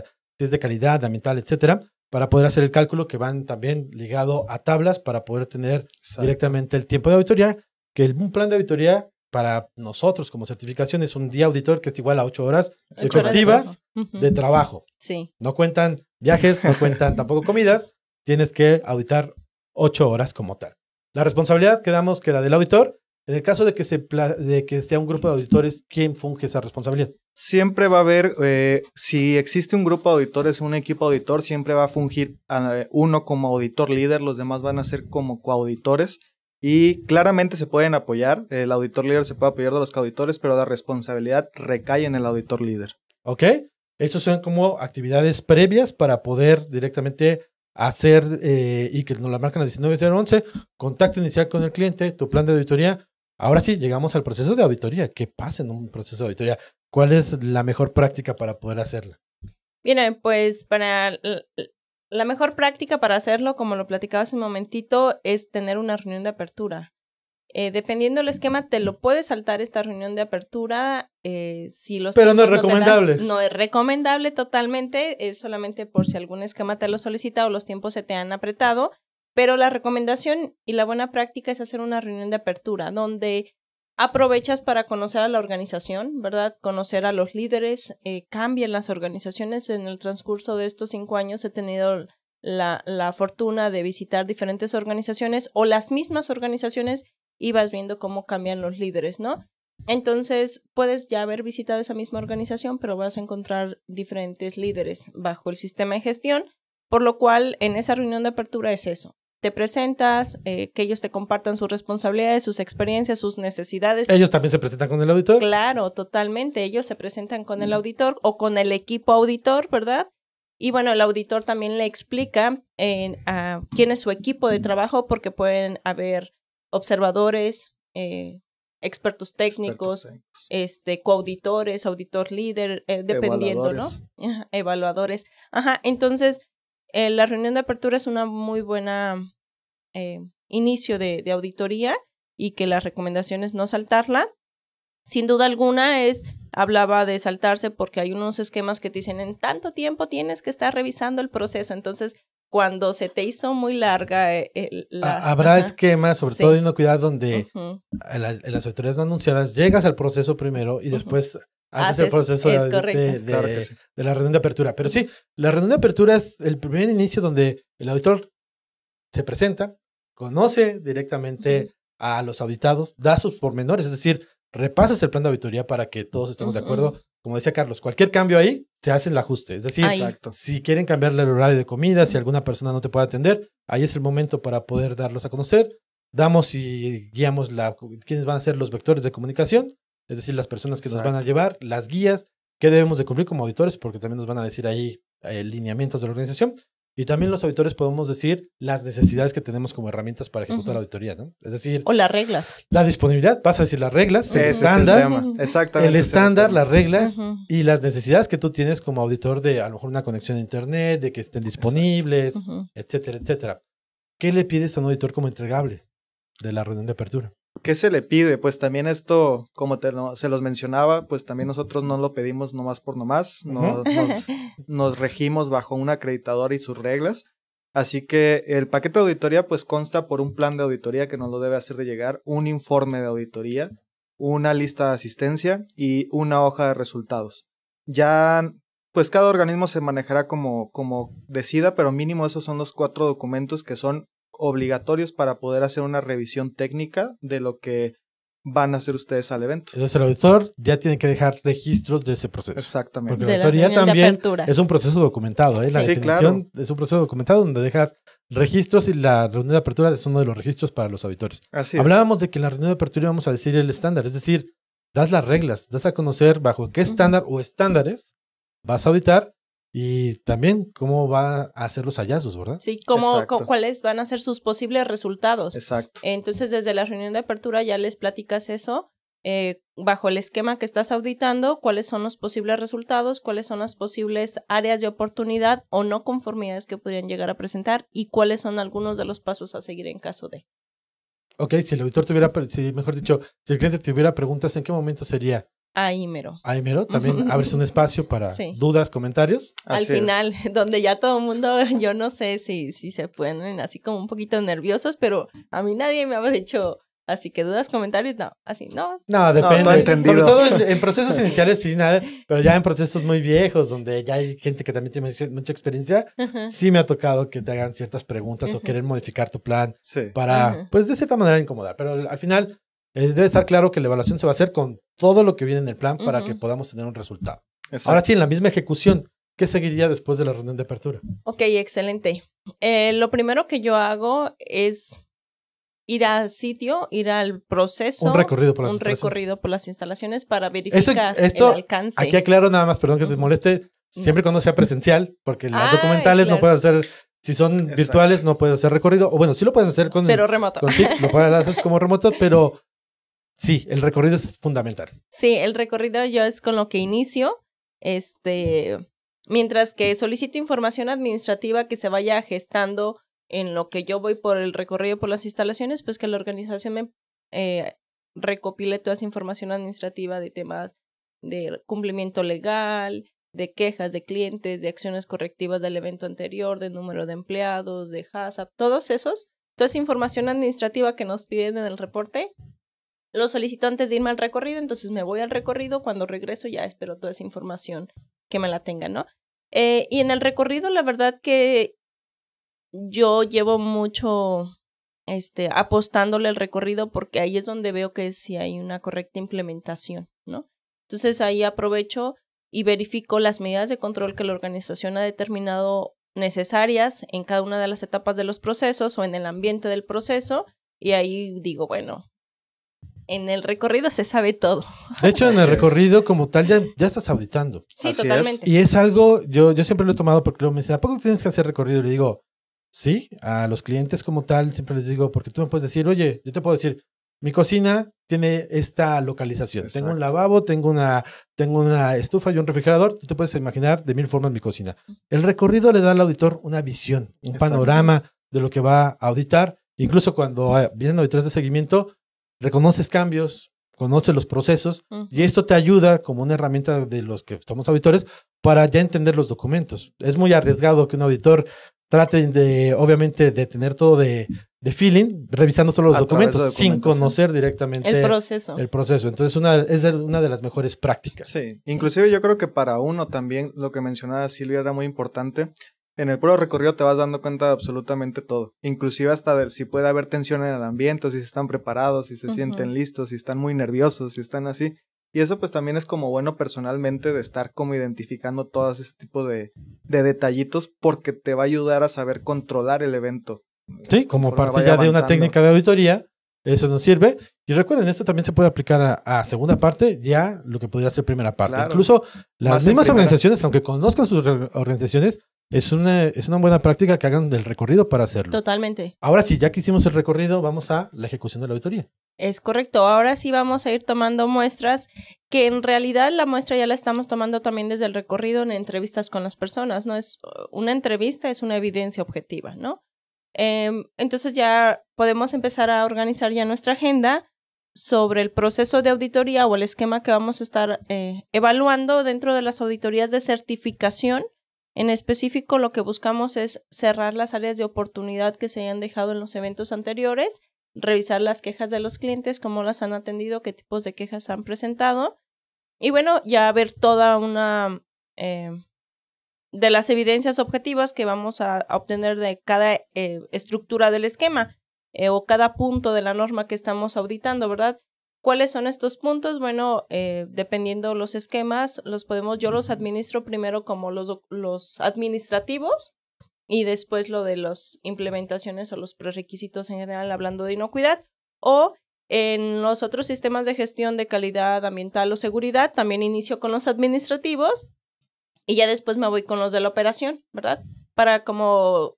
es de calidad, ambiental, etcétera para poder hacer el cálculo que van también ligado a tablas para poder tener directamente el tiempo de auditoría, que un plan de auditoría para nosotros como certificación es un día auditor que es igual a ocho horas efectivas de trabajo.
Sí.
No cuentan viajes, no cuentan tampoco comidas, tienes que auditar ocho horas como tal. La responsabilidad quedamos que era del auditor. En el caso de que, se de que sea un grupo de auditores, ¿quién funge esa responsabilidad?
Siempre va a haber, eh, si existe un grupo de auditores, un equipo auditor, siempre va a fungir uno como auditor líder, los demás van a ser como coauditores y claramente se pueden apoyar. El auditor líder se puede apoyar de los coauditores, pero la responsabilidad recae en el auditor líder.
Ok, esos son como actividades previas para poder directamente hacer eh, y que nos la marcan a 19.011, contacto inicial con el cliente, tu plan de auditoría. Ahora sí, llegamos al proceso de auditoría. ¿Qué pasa en un proceso de auditoría? ¿Cuál es la mejor práctica para poder hacerla?
Miren, pues para la mejor práctica para hacerlo, como lo platicaba hace un momentito, es tener una reunión de apertura. Eh, dependiendo del esquema, te lo puedes saltar esta reunión de apertura. Eh, si los
Pero no es recomendable.
no es recomendable totalmente, es solamente por si algún esquema te lo solicita o los tiempos se te han apretado. Pero la recomendación y la buena práctica es hacer una reunión de apertura donde aprovechas para conocer a la organización, ¿verdad? Conocer a los líderes, eh, cambian las organizaciones. En el transcurso de estos cinco años he tenido la, la fortuna de visitar diferentes organizaciones o las mismas organizaciones y vas viendo cómo cambian los líderes, ¿no? Entonces, puedes ya haber visitado esa misma organización, pero vas a encontrar diferentes líderes bajo el sistema de gestión, por lo cual en esa reunión de apertura es eso. Te presentas, eh, que ellos te compartan sus responsabilidades, sus experiencias, sus necesidades.
Ellos también se presentan con el auditor.
Claro, totalmente. Ellos se presentan con el auditor o con el equipo auditor, ¿verdad? Y bueno, el auditor también le explica a quién es su equipo de trabajo, porque pueden haber observadores, eh, expertos técnicos, este, coauditores, auditor líder, eh, dependiendo, ¿no? Evaluadores. Ajá, entonces eh, la reunión de apertura es una muy buena eh, inicio de, de, auditoría y que la recomendación es no saltarla. Sin duda alguna es, hablaba de saltarse porque hay unos esquemas que te dicen en tanto tiempo tienes que estar revisando el proceso, entonces cuando se te hizo muy larga. Eh,
Habrá esquemas, sobre todo teniendo cuidado, donde en, las autoridades no anunciadas llegas al proceso primero y después haces, el proceso de, de, la reunión de apertura. Pero sí, la reunión de apertura es el primer inicio donde el auditor se presenta, conoce directamente a los auditados, da sus pormenores, es decir, repasas el plan de auditoría para que todos estemos de acuerdo. Como decía Carlos, cualquier cambio ahí se hace el ajuste. Es decir, si quieren cambiarle el horario de comida, si alguna persona no te puede atender, ahí es el momento para poder darlos a conocer. Damos y guiamos la, quiénes van a ser los vectores de comunicación, es decir, las personas que nos van a llevar, las guías, qué debemos de cumplir como auditores, porque también nos van a decir ahí eh, lineamientos de la organización. Y también los auditores podemos decir las necesidades que tenemos como herramientas para ejecutar la auditoría, ¿no? Es decir...
O las reglas.
La disponibilidad, vas a decir las reglas, el estándar, el, Exactamente el estándar, las reglas y las necesidades que tú tienes como auditor de a lo mejor una conexión a internet, de que estén disponibles, etcétera, etcétera. ¿Qué le pides a un auditor como entregable de la reunión de apertura?
¿Qué se le pide? Pues también esto, como te se los mencionaba, pues también nosotros no lo pedimos nomás por nomás, nos, nos, regimos bajo un acreditador y sus reglas. Así que el paquete de auditoría pues consta por un plan de auditoría que nos lo debe hacer de llegar, un informe de auditoría, una lista de asistencia y una hoja de resultados. Ya pues cada organismo se manejará como, como decida, pero mínimo esos son los cuatro documentos que son obligatorios para poder hacer una revisión técnica de lo que van a hacer ustedes al evento.
Entonces el auditor ya tiene que dejar registros de ese proceso.
Exactamente.
Porque la auditoría también es un proceso documentado. ¿eh? La definición es un proceso documentado donde dejas registros y la reunión de apertura es uno de los registros para los auditores.
Así
Hablábamos de que en la reunión de apertura vamos a decir el estándar, es decir, das las reglas, das a conocer bajo qué estándar o estándares vas a auditar y también cómo va a hacer los hallazgos, ¿verdad?
Sí, cómo, cuáles van a ser sus posibles resultados.
Exacto.
Entonces, desde la reunión de apertura ya les platicas eso, eh, bajo el esquema que estás auditando, cuáles son los posibles resultados, cuáles son las posibles áreas de oportunidad o no conformidades que podrían llegar a presentar y cuáles son algunos de los pasos a seguir en caso de.
Ok, si el auditor tuviera, si, mejor dicho, si el cliente tuviera preguntas, ¿en qué momento sería?
Ahí mero.
Ahí mero, también abres un espacio para dudas, comentarios.
Al final, donde ya todo el mundo, yo no sé si, si se ponen así como un poquito nerviosos, pero a mí nadie me ha dicho, así que dudas, comentarios, no, así no.
No, depende. No, Sobre todo en, procesos iniciales sí, nada, pero ya en procesos muy viejos, donde ya hay gente que también tiene mucha experiencia, sí me ha tocado que te hagan ciertas preguntas o querer modificar tu plan para, pues de cierta manera incomodar, pero al final debe estar claro que la evaluación se va a hacer con todo lo que viene en el plan para que podamos tener un resultado. Ahora sí, en la misma ejecución, ¿qué seguiría después de la reunión de apertura?
Ok, excelente. Eh, lo primero que yo hago es ir al sitio, ir al proceso.
Un recorrido por las
un
instalaciones.
recorrido por las instalaciones para verificar el alcance.
Aquí aclaro nada más, perdón que te moleste, siempre cuando sea presencial, porque las documentales no puedes hacer si son virtuales, no puedes hacer recorrido. O bueno, sí lo puedes hacer con.
Pero remoto.
Con lo puedes hacer como remoto, pero Sí, el recorrido es fundamental.
Sí, el recorrido yo es con lo que inicio. Este, mientras que solicito información administrativa que se vaya gestando en lo que yo voy por el recorrido por las instalaciones, pues que la organización me eh, recopile toda esa información administrativa de temas de cumplimiento legal, de quejas de clientes, de acciones correctivas del evento anterior, de número de empleados, de HACCP, todos esos, toda esa información administrativa que nos piden en el reporte, lo solicito antes de irme al recorrido, entonces me voy al recorrido, cuando regreso ya espero toda esa información que me la tenga, ¿no? Eh, y en el recorrido, la verdad que yo llevo mucho este, apostándole el recorrido porque ahí es donde veo que sí hay una correcta implementación, ¿no? Entonces ahí aprovecho y verifico las medidas de control que la organización ha determinado necesarias en cada una de las etapas de los procesos o en el ambiente del proceso y ahí digo, bueno, en el recorrido se sabe todo.
De hecho, en el recorrido como tal ya, ya estás auditando.
Sí, totalmente.
Y es algo, yo, yo siempre lo he tomado porque luego me dicen, ¿a poco tienes que hacer recorrido? Y le digo, sí, a los clientes como tal siempre les digo, porque tú me puedes decir, oye, yo te puedo decir, mi cocina tiene esta localización. Tengo un lavabo, tengo una, tengo una estufa y un refrigerador. Tú te puedes imaginar de mil formas mi cocina. El recorrido le da al auditor una visión, un panorama de lo que va a auditar. Incluso cuando ah, vienen auditores de seguimiento, reconoces cambios, conoces los procesos y esto te ayuda como una herramienta de los que somos auditores para ya entender los documentos. Es muy arriesgado que un auditor trate de, obviamente, de tener todo de, de feeling, revisando solo los documentos, sin conocer directamente
el proceso.
El proceso. Entonces, una, es una de las mejores prácticas.
Sí, inclusive yo creo que para uno también lo que mencionaba Silvia era muy importante. En el puro recorrido te vas dando cuenta de absolutamente todo, inclusive hasta de si puede haber tensión en el ambiente, si están preparados, si se sienten listos, si están muy nerviosos, si están así. Y eso pues también es como bueno personalmente de estar como identificando todo ese tipo de, de detallitos porque te va a ayudar a saber controlar el evento.
Sí, como parte ya de una técnica de auditoría, eso nos sirve. Y recuerden, esto también se puede aplicar a, segunda parte, ya lo que podría ser primera parte. Incluso las mismas organizaciones, aunque conozcan sus organizaciones, es una, es una buena práctica que hagan del recorrido para hacerlo.
Totalmente.
Ahora sí, ya que hicimos el recorrido, vamos a la ejecución de la auditoría.
Es correcto. Ahora sí vamos a ir tomando muestras, que en realidad la muestra ya la estamos tomando también desde el recorrido en entrevistas con las personas. No es una entrevista, es una evidencia objetiva, ¿no? Em, entonces ya podemos empezar a organizar ya nuestra agenda sobre el proceso de auditoría o el esquema que vamos a estar eh, evaluando dentro de las auditorías de certificación. En específico, lo que buscamos es cerrar las áreas de oportunidad que se hayan dejado en los eventos anteriores, revisar las quejas de los clientes, cómo las han atendido, qué tipos de quejas han presentado. Y bueno, ya ver toda una eh, de las evidencias objetivas que vamos a, obtener de cada eh, estructura del esquema eh, o cada punto de la norma que estamos auditando, ¿verdad? ¿Cuáles son estos puntos? Bueno, eh, dependiendo los esquemas, los podemos, yo los administro primero como los, los administrativos y después lo de las implementaciones o los prerequisitos en general, hablando de inocuidad, o en los otros sistemas de gestión de calidad ambiental o seguridad, también inicio con los administrativos y ya después me voy con los de la operación, ¿verdad? Para como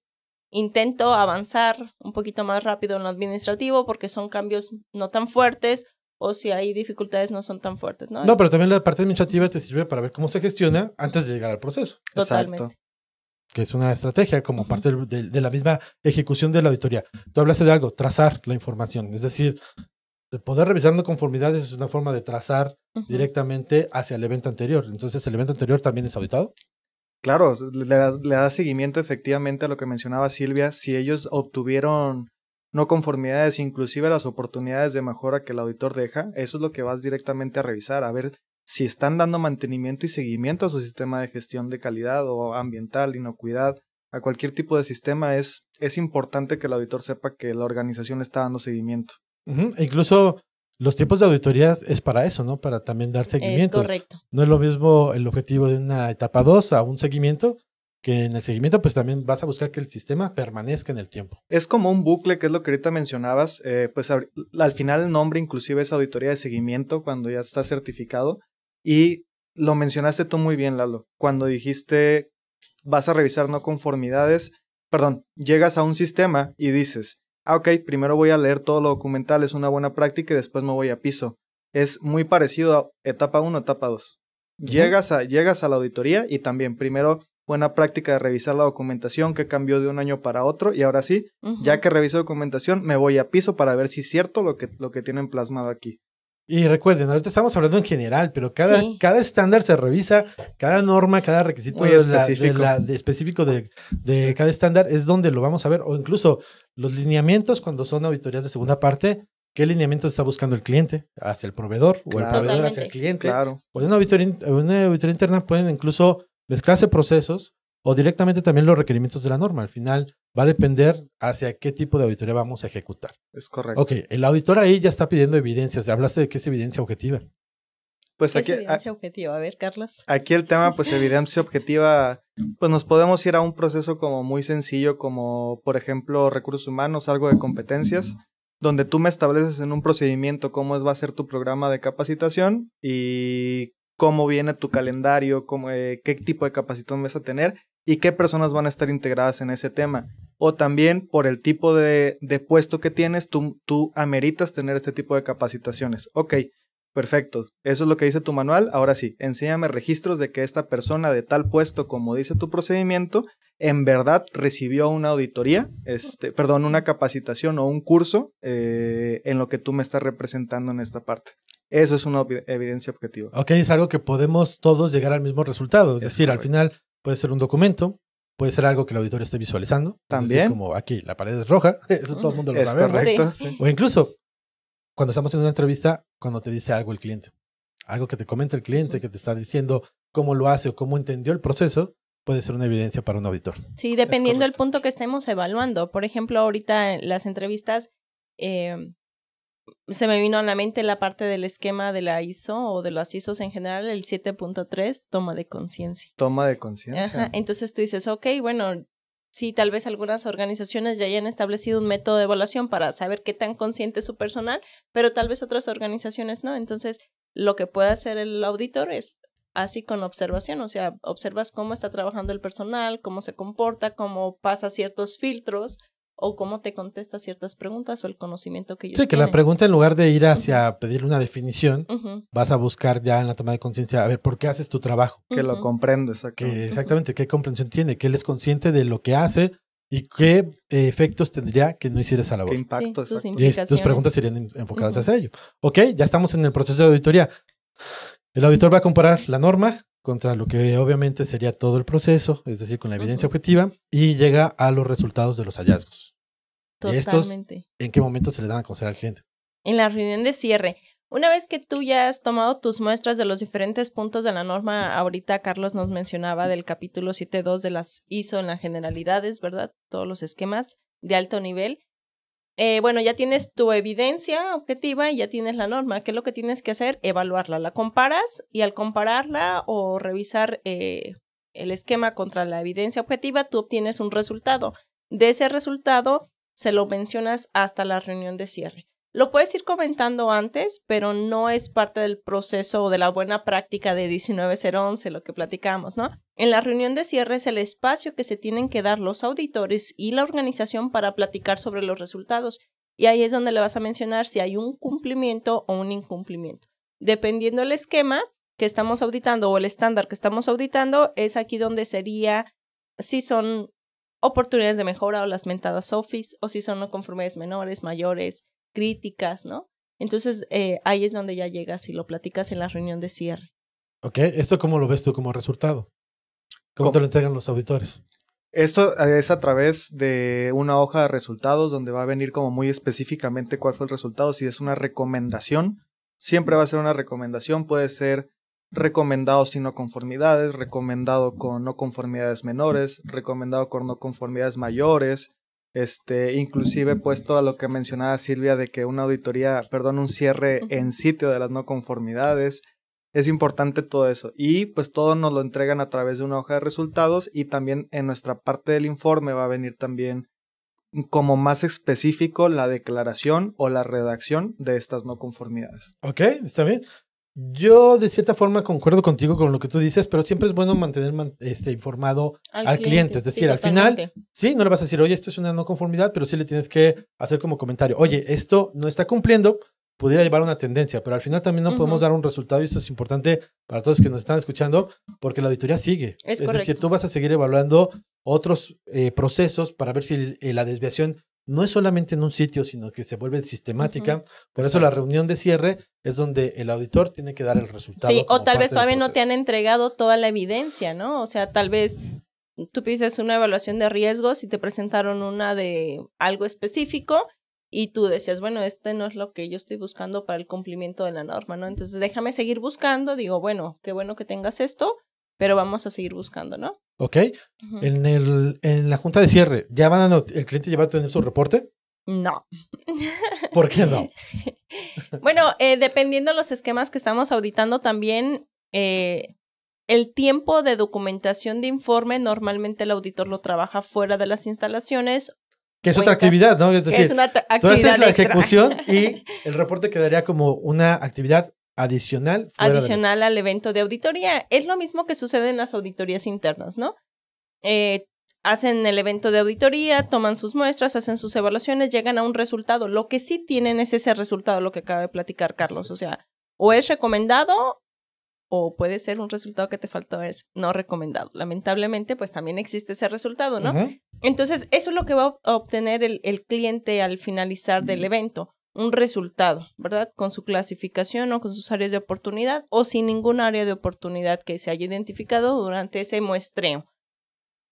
intento avanzar un poquito más rápido en lo administrativo porque son cambios no tan fuertes o si hay dificultades no son tan fuertes, ¿no?
No, pero también la parte administrativa te sirve para ver cómo se gestiona antes de llegar al proceso.
Totalmente. Exacto.
Que es una estrategia como parte de, de, la misma ejecución de la auditoría. Tú hablaste de algo, trazar la información. Es decir, el poder revisar no conformidades es una forma de trazar directamente hacia el evento anterior. Entonces, ¿el evento anterior también es auditado?
Claro, le da, seguimiento efectivamente a lo que mencionaba Silvia. Si ellos obtuvieron no conformidades, inclusive las oportunidades de mejora que el auditor deja, eso es lo que vas directamente a revisar, a ver si están dando mantenimiento y seguimiento a su sistema de gestión de calidad o ambiental, inocuidad, a cualquier tipo de sistema, es, es importante que el auditor sepa que la organización está dando seguimiento.
E incluso los tiempos de auditoría es para eso, ¿no? Para también dar seguimiento.
correcto.
No es lo mismo el objetivo de una etapa 2 a un seguimiento, que en el seguimiento pues también vas a buscar que el sistema permanezca en el tiempo.
Es como un bucle, que es lo que ahorita mencionabas, eh, pues al final el nombre inclusive es auditoría de seguimiento cuando ya está certificado y lo mencionaste tú muy bien, Lalo, cuando dijiste vas a revisar no conformidades, perdón, llegas a un sistema y dices, ah, ok, primero voy a leer todo lo documental, es una buena práctica y después me voy a piso. Es muy parecido a etapa 1, etapa 2. llegas, a, llegas a la auditoría y también primero buena práctica de revisar la documentación que cambió de un año para otro y ahora sí, ya que reviso documentación, me voy a piso para ver si es cierto lo que, lo que tienen plasmado aquí.
Y recuerden, ahorita estamos hablando en general, pero cada, cada estándar se revisa, cada norma, cada requisito específico. de, específico de, de cada estándar es donde lo vamos a ver, o incluso los lineamientos cuando son auditorías de segunda parte, qué lineamiento está buscando el cliente hacia el proveedor o el proveedor hacia el cliente.
Claro.
O en una auditoría, in- en una auditoría interna pueden incluso mezclarse procesos o directamente también los requerimientos de la norma. Al final va a depender hacia qué tipo de auditoría vamos a ejecutar.
Es correcto.
Ok, el auditor ahí ya está pidiendo evidencias. Hablaste de qué es evidencia objetiva.
Pues
¿Qué
aquí,
es evidencia objetiva? A ver, Carlos.
Aquí el tema, pues evidencia objetiva, pues nos podemos ir a un proceso como muy sencillo, como por ejemplo recursos humanos, algo de competencias, donde tú me estableces en un procedimiento cómo es, va a ser tu programa de capacitación y cómo viene tu calendario, cómo, eh, qué tipo de capacitación vas a tener y qué personas van a estar integradas en ese tema. O también por el tipo de, de puesto que tienes, tú, tú ameritas tener este tipo de capacitaciones. Ok, Perfecto, eso es lo que dice tu manual. Ahora sí, enséñame registros de que esta persona de tal puesto, como dice tu procedimiento, en verdad recibió una auditoría, este, perdón, una capacitación o un curso eh, en lo que tú me estás representando en esta parte. Eso es una evidencia objetiva.
Ok, es algo que podemos todos llegar al mismo resultado. Es,
Es
decir, al final puede ser un documento, puede ser algo que el auditor esté visualizando. Es decir,
También.
como aquí, la pared es roja, eso todo el mundo lo
Es
sabe.
correcto.
Sí.
sí.
O incluso, cuando estamos en una entrevista, cuando te dice algo el cliente, algo que te comenta el cliente, que te está diciendo cómo lo hace o cómo entendió el proceso, puede ser una evidencia para un auditor.
Sí, dependiendo del punto que estemos evaluando. Por ejemplo, ahorita en las entrevistas eh, se me vino a la mente la parte del esquema de la ISO o de las ISOs en general, el 7.3, toma de conciencia.
Toma de conciencia.
Entonces tú dices, ok, bueno, sí, tal vez algunas organizaciones ya hayan establecido un método de evaluación para saber qué tan consciente es su personal, pero tal vez otras organizaciones no. Entonces, lo que puede hacer el auditor es así con observación, o sea, observas cómo está trabajando el personal, cómo se comporta, cómo pasa ciertos filtros o cómo te contesta ciertas preguntas o el conocimiento que ellos
Sí, que la pregunta en lugar de ir hacia pedir una definición,
Ujú,
vas a buscar ya en la toma de conciencia, a ver, ¿por qué haces tu trabajo?
Que lo
ujú.
comprendes.
Que
exactamente.
qué comprensión tiene, que él es consciente de lo que hace y qué eh, efectos tendría que no hiciera esa labor.
¿Qué impacto? exacto.
Y es- tus preguntas serían en- enfocadas hacia ello. Ok, ya estamos en el proceso de auditoría. El auditor va a comparar la norma contra lo que obviamente sería todo el proceso, es decir, con la evidencia objetiva, y llega a los resultados de los hallazgos. Y estos-
Totalmente.
¿En qué momento se le dan a conocer al cliente?
en la reunión de cierre. Una vez que tú ya has tomado tus muestras de los diferentes puntos de la norma, ahorita Carlos nos mencionaba del capítulo 7.2 de las ISO en las generalidades, ¿verdad? Todos los esquemas de alto nivel. Eh, bueno, ya tienes tu evidencia objetiva y ya tienes la norma. ¿Qué es lo que tienes que hacer? Evaluarla. La comparas y al compararla o revisar eh, el esquema contra la evidencia objetiva, tú obtienes un resultado. De ese resultado se lo mencionas hasta la reunión de cierre. Lo puedes ir comentando antes, pero no es parte del proceso o de la buena práctica de 19011, lo que platicamos, ¿no? En la reunión de cierre es el espacio que se tienen que dar los auditores y la organización para platicar sobre los resultados. Y ahí es donde le vas a mencionar si hay un cumplimiento o un incumplimiento. Dependiendo del esquema que estamos auditando o el estándar que estamos auditando, es aquí donde sería si son oportunidades de mejora o las mentadas Office, o si son no conformidades menores, mayores, críticas, ¿no? Entonces eh, ahí es donde ya llegas y lo platicas en la reunión de cierre.
Ok, ¿esto cómo lo ves tú como resultado? ¿Cómo,
¿Cómo?
te lo entregan los auditores?
Esto es a través de una hoja de resultados donde va a venir como muy específicamente cuál fue el resultado. Si es una recomendación, siempre va a ser una recomendación. Puede ser recomendado sin no conformidades, recomendado con no conformidades menores, recomendado con no conformidades mayores. Este, inclusive puesto a lo que mencionaba Silvia de que una auditoría, perdón, un cierre en sitio de las no conformidades. Es importante todo eso. Y pues todo nos lo entregan a través de una hoja de resultados y también en nuestra parte del informe va a venir también como más específico la declaración o la redacción de estas no conformidades.
Ok, está bien. Yo de cierta forma concuerdo contigo con lo que tú dices, pero siempre es bueno mantener man- este, informado Al cliente, es decir, al final. Sí, no le vas a decir, oye, esto es una no conformidad, pero sí le tienes que hacer como comentario, oye, esto no está cumpliendo, pudiera llevar a una tendencia, pero al final también no podemos dar un resultado y esto es importante para todos los que nos están escuchando, porque la auditoría sigue.
Es
decir,
correcto.
tú vas a seguir evaluando otros eh, procesos para ver si eh, la desviación no es solamente en un sitio, sino que se vuelve sistemática. Por eso la reunión de cierre es donde el auditor tiene que dar el resultado.
Sí, o tal vez todavía no te han entregado toda la evidencia, ¿no? O sea, tal vez tú pides una evaluación de riesgos y te presentaron una de algo específico y tú decías, bueno, este no es lo que yo estoy buscando para el cumplimiento de la norma, ¿no? Entonces déjame seguir buscando, digo, bueno, qué bueno que tengas esto, pero vamos a seguir buscando, ¿no?
Ok. en, el, en la junta de cierre, ¿ya van a ¿el cliente ya va a tener su reporte?
No.
¿Por qué no?
bueno, eh, dependiendo de los esquemas que estamos auditando también, eh, el tiempo de documentación de informe, normalmente el auditor lo trabaja fuera de las instalaciones.
Que es otra actividad, ¿no?
Es decir, es una
actividad la ejecución y el reporte quedaría como una actividad adicional.
adicional al evento de auditoría. Es lo mismo que sucede en las auditorías internas, ¿no? Eh, hacen el evento de auditoría, toman sus muestras, hacen sus evaluaciones, llegan a un resultado. Lo que sí tienen es ese resultado, lo que acaba de platicar Carlos. O sea, o es recomendado o puede ser un resultado que te faltó es no recomendado. Lamentablemente, pues también existe ese resultado, ¿no? Entonces, eso es lo que va a obtener el, el cliente al finalizar del evento, un resultado, ¿verdad? Con su clasificación o con sus áreas de oportunidad o sin ningún área de oportunidad que se haya identificado durante ese muestreo.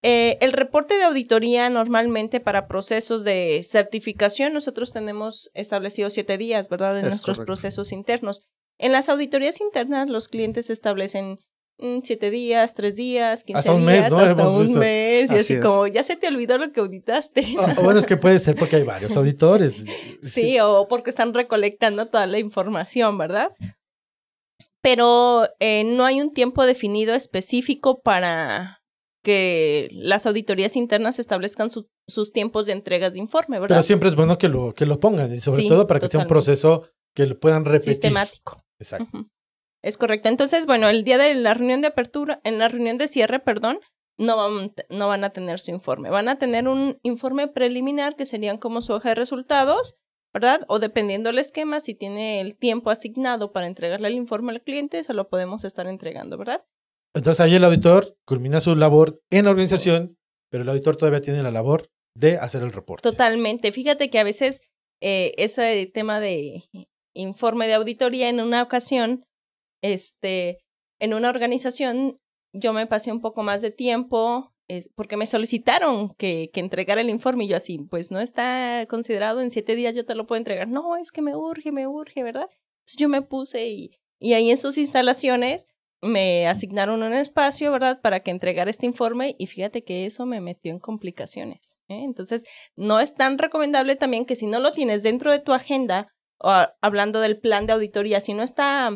Eh, el reporte de auditoría normalmente para procesos de certificación, nosotros tenemos establecidos siete días, ¿verdad? En nuestros procesos internos. En las auditorías internas, los clientes establecen siete días, tres días, quince
hasta un
días,
mes, ¿no?
hasta un mes, y así, como, ya se te olvidó lo que auditaste.
Ah, bueno, es que puede ser porque hay varios auditores.
sí, o porque están recolectando toda la información, ¿verdad? Pero eh, no hay un tiempo definido específico para que las auditorías internas establezcan sus tiempos de entregas de informe, ¿verdad?
Pero siempre es bueno que lo, que lo pongan, y sobre todo para que sea un proceso que lo puedan repetir.
Sistemático.
Exacto.
Es correcto. Entonces, bueno, el día de la reunión de apertura, en la reunión de cierre, perdón, no van, no van a tener su informe. Van a tener un informe preliminar que serían como su hoja de resultados, ¿verdad? O dependiendo del esquema, si tiene el tiempo asignado para entregarle el informe al cliente, se lo podemos estar entregando, ¿verdad?
Entonces ahí el auditor culmina su labor en la organización, pero el auditor todavía tiene la labor de hacer el reporte.
Totalmente. Fíjate que a veces eh, ese tema de informe de auditoría en una ocasión, este, en una organización, yo me pasé un poco más de tiempo porque me solicitaron que, que, entregara el informe y yo así, pues no está considerado en siete días, yo te lo puedo entregar. No, es que me urge, me urge, ¿verdad? Entonces yo me puse y, y ahí en sus instalaciones me asignaron un espacio, ¿verdad?, para que entregara este informe y fíjate que eso me metió en complicaciones. ¿eh? Entonces, no es tan recomendable también que si no lo tienes dentro de tu agenda, o hablando del plan de auditoría, si no está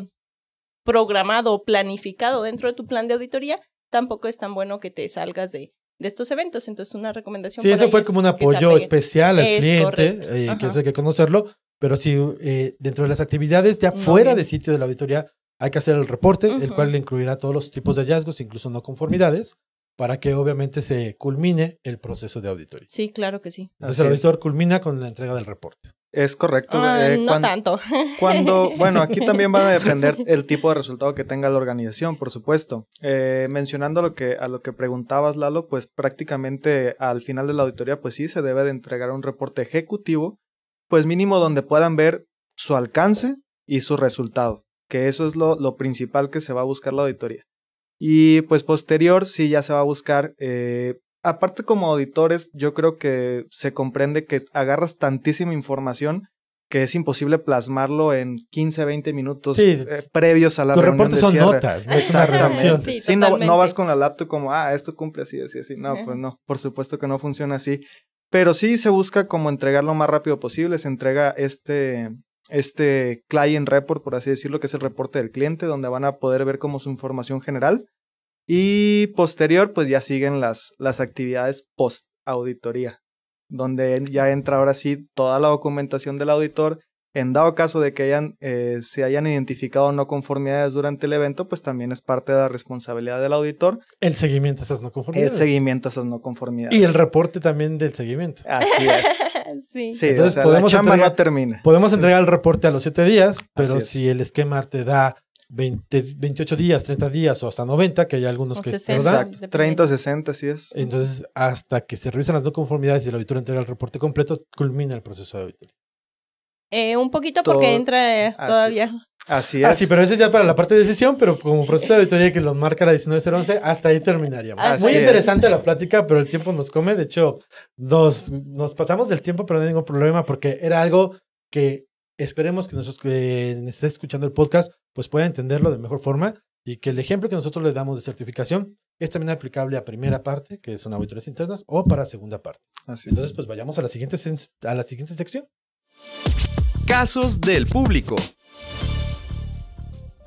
programado o planificado dentro de tu plan de auditoría, tampoco es tan bueno que te salgas de, de estos eventos. Entonces, una recomendación.
Sí, eso fue como un apoyo especial al cliente, eh, que eso hay que conocerlo, pero sí, eh, dentro de las actividades, ya fuera de sitio de la auditoría, hay que hacer el reporte, el cual le incluirá todos los tipos de hallazgos, incluso no conformidades, para que obviamente se culmine el proceso de auditoría.
Sí, claro que sí.
Entonces el auditor culmina con la entrega del reporte.
Es correcto.
Ah, eh, no tanto.
Cuando, bueno, aquí también va a depender el tipo de resultado que tenga la organización, por supuesto. Eh, mencionando lo que, a lo que preguntabas, Lalo, pues prácticamente al final de la auditoría, pues sí, se debe de entregar un reporte ejecutivo, pues mínimo donde puedan ver su alcance y su resultado que eso es lo, lo, principal que se va a buscar la auditoría. Y pues posterior sí ya se va a buscar, eh, aparte como auditores, yo creo que se comprende que agarras tantísima información que es imposible plasmarlo en 15, 20 minutos eh, previos a la reunión de
son notas, no es una redacción.
Sí, no, no, vas con la laptop como, ah, esto cumple así, así, así. No, pues no, por supuesto que no funciona así. Pero sí se busca como entregar lo más rápido posible, se entrega este, este client report, por así decirlo, que es el reporte del cliente, donde van a poder ver como su información general. Y posterior, pues ya siguen las, las actividades post auditoría, donde ya entra ahora sí toda la documentación del auditor. En dado caso de que hayan, eh, se hayan identificado no conformidades durante el evento, pues también es parte de la responsabilidad del auditor.
El seguimiento a esas no conformidades.
El seguimiento a esas no conformidades.
Y el reporte también del seguimiento.
Así es.
sí.
Sí, Entonces, podemos la chamba entregar, no termina.
Podemos entregar el reporte a los 7 días, pero si el esquema te da 20, 28 días, 30 días o hasta 90, que hay algunos que
60, Exacto, 30 o 60, así es.
Entonces, hasta que se revisan las no conformidades y el auditor entrega el reporte completo, culmina el proceso de auditoría.
Eh, un poquito porque entra eh, todavía.
Así es.
Ah, sí, pero ese es ya para la parte de decisión, pero como proceso de auditoría que lo marca la 19011, hasta ahí terminaríamos.
Así
Muy
es.
interesante la plática, pero el tiempo nos come. De hecho, nos, nos pasamos del tiempo, pero no hay ningún problema, porque era algo que esperemos que nuestros que esté escuchando el podcast, pues pueda entenderlo de mejor forma y que el ejemplo que nosotros le damos de certificación es también aplicable a primera parte, que son auditorías internas, o para segunda parte.
Así es.
Entonces, pues vayamos a la siguiente, a la siguiente sección.
Casos del público.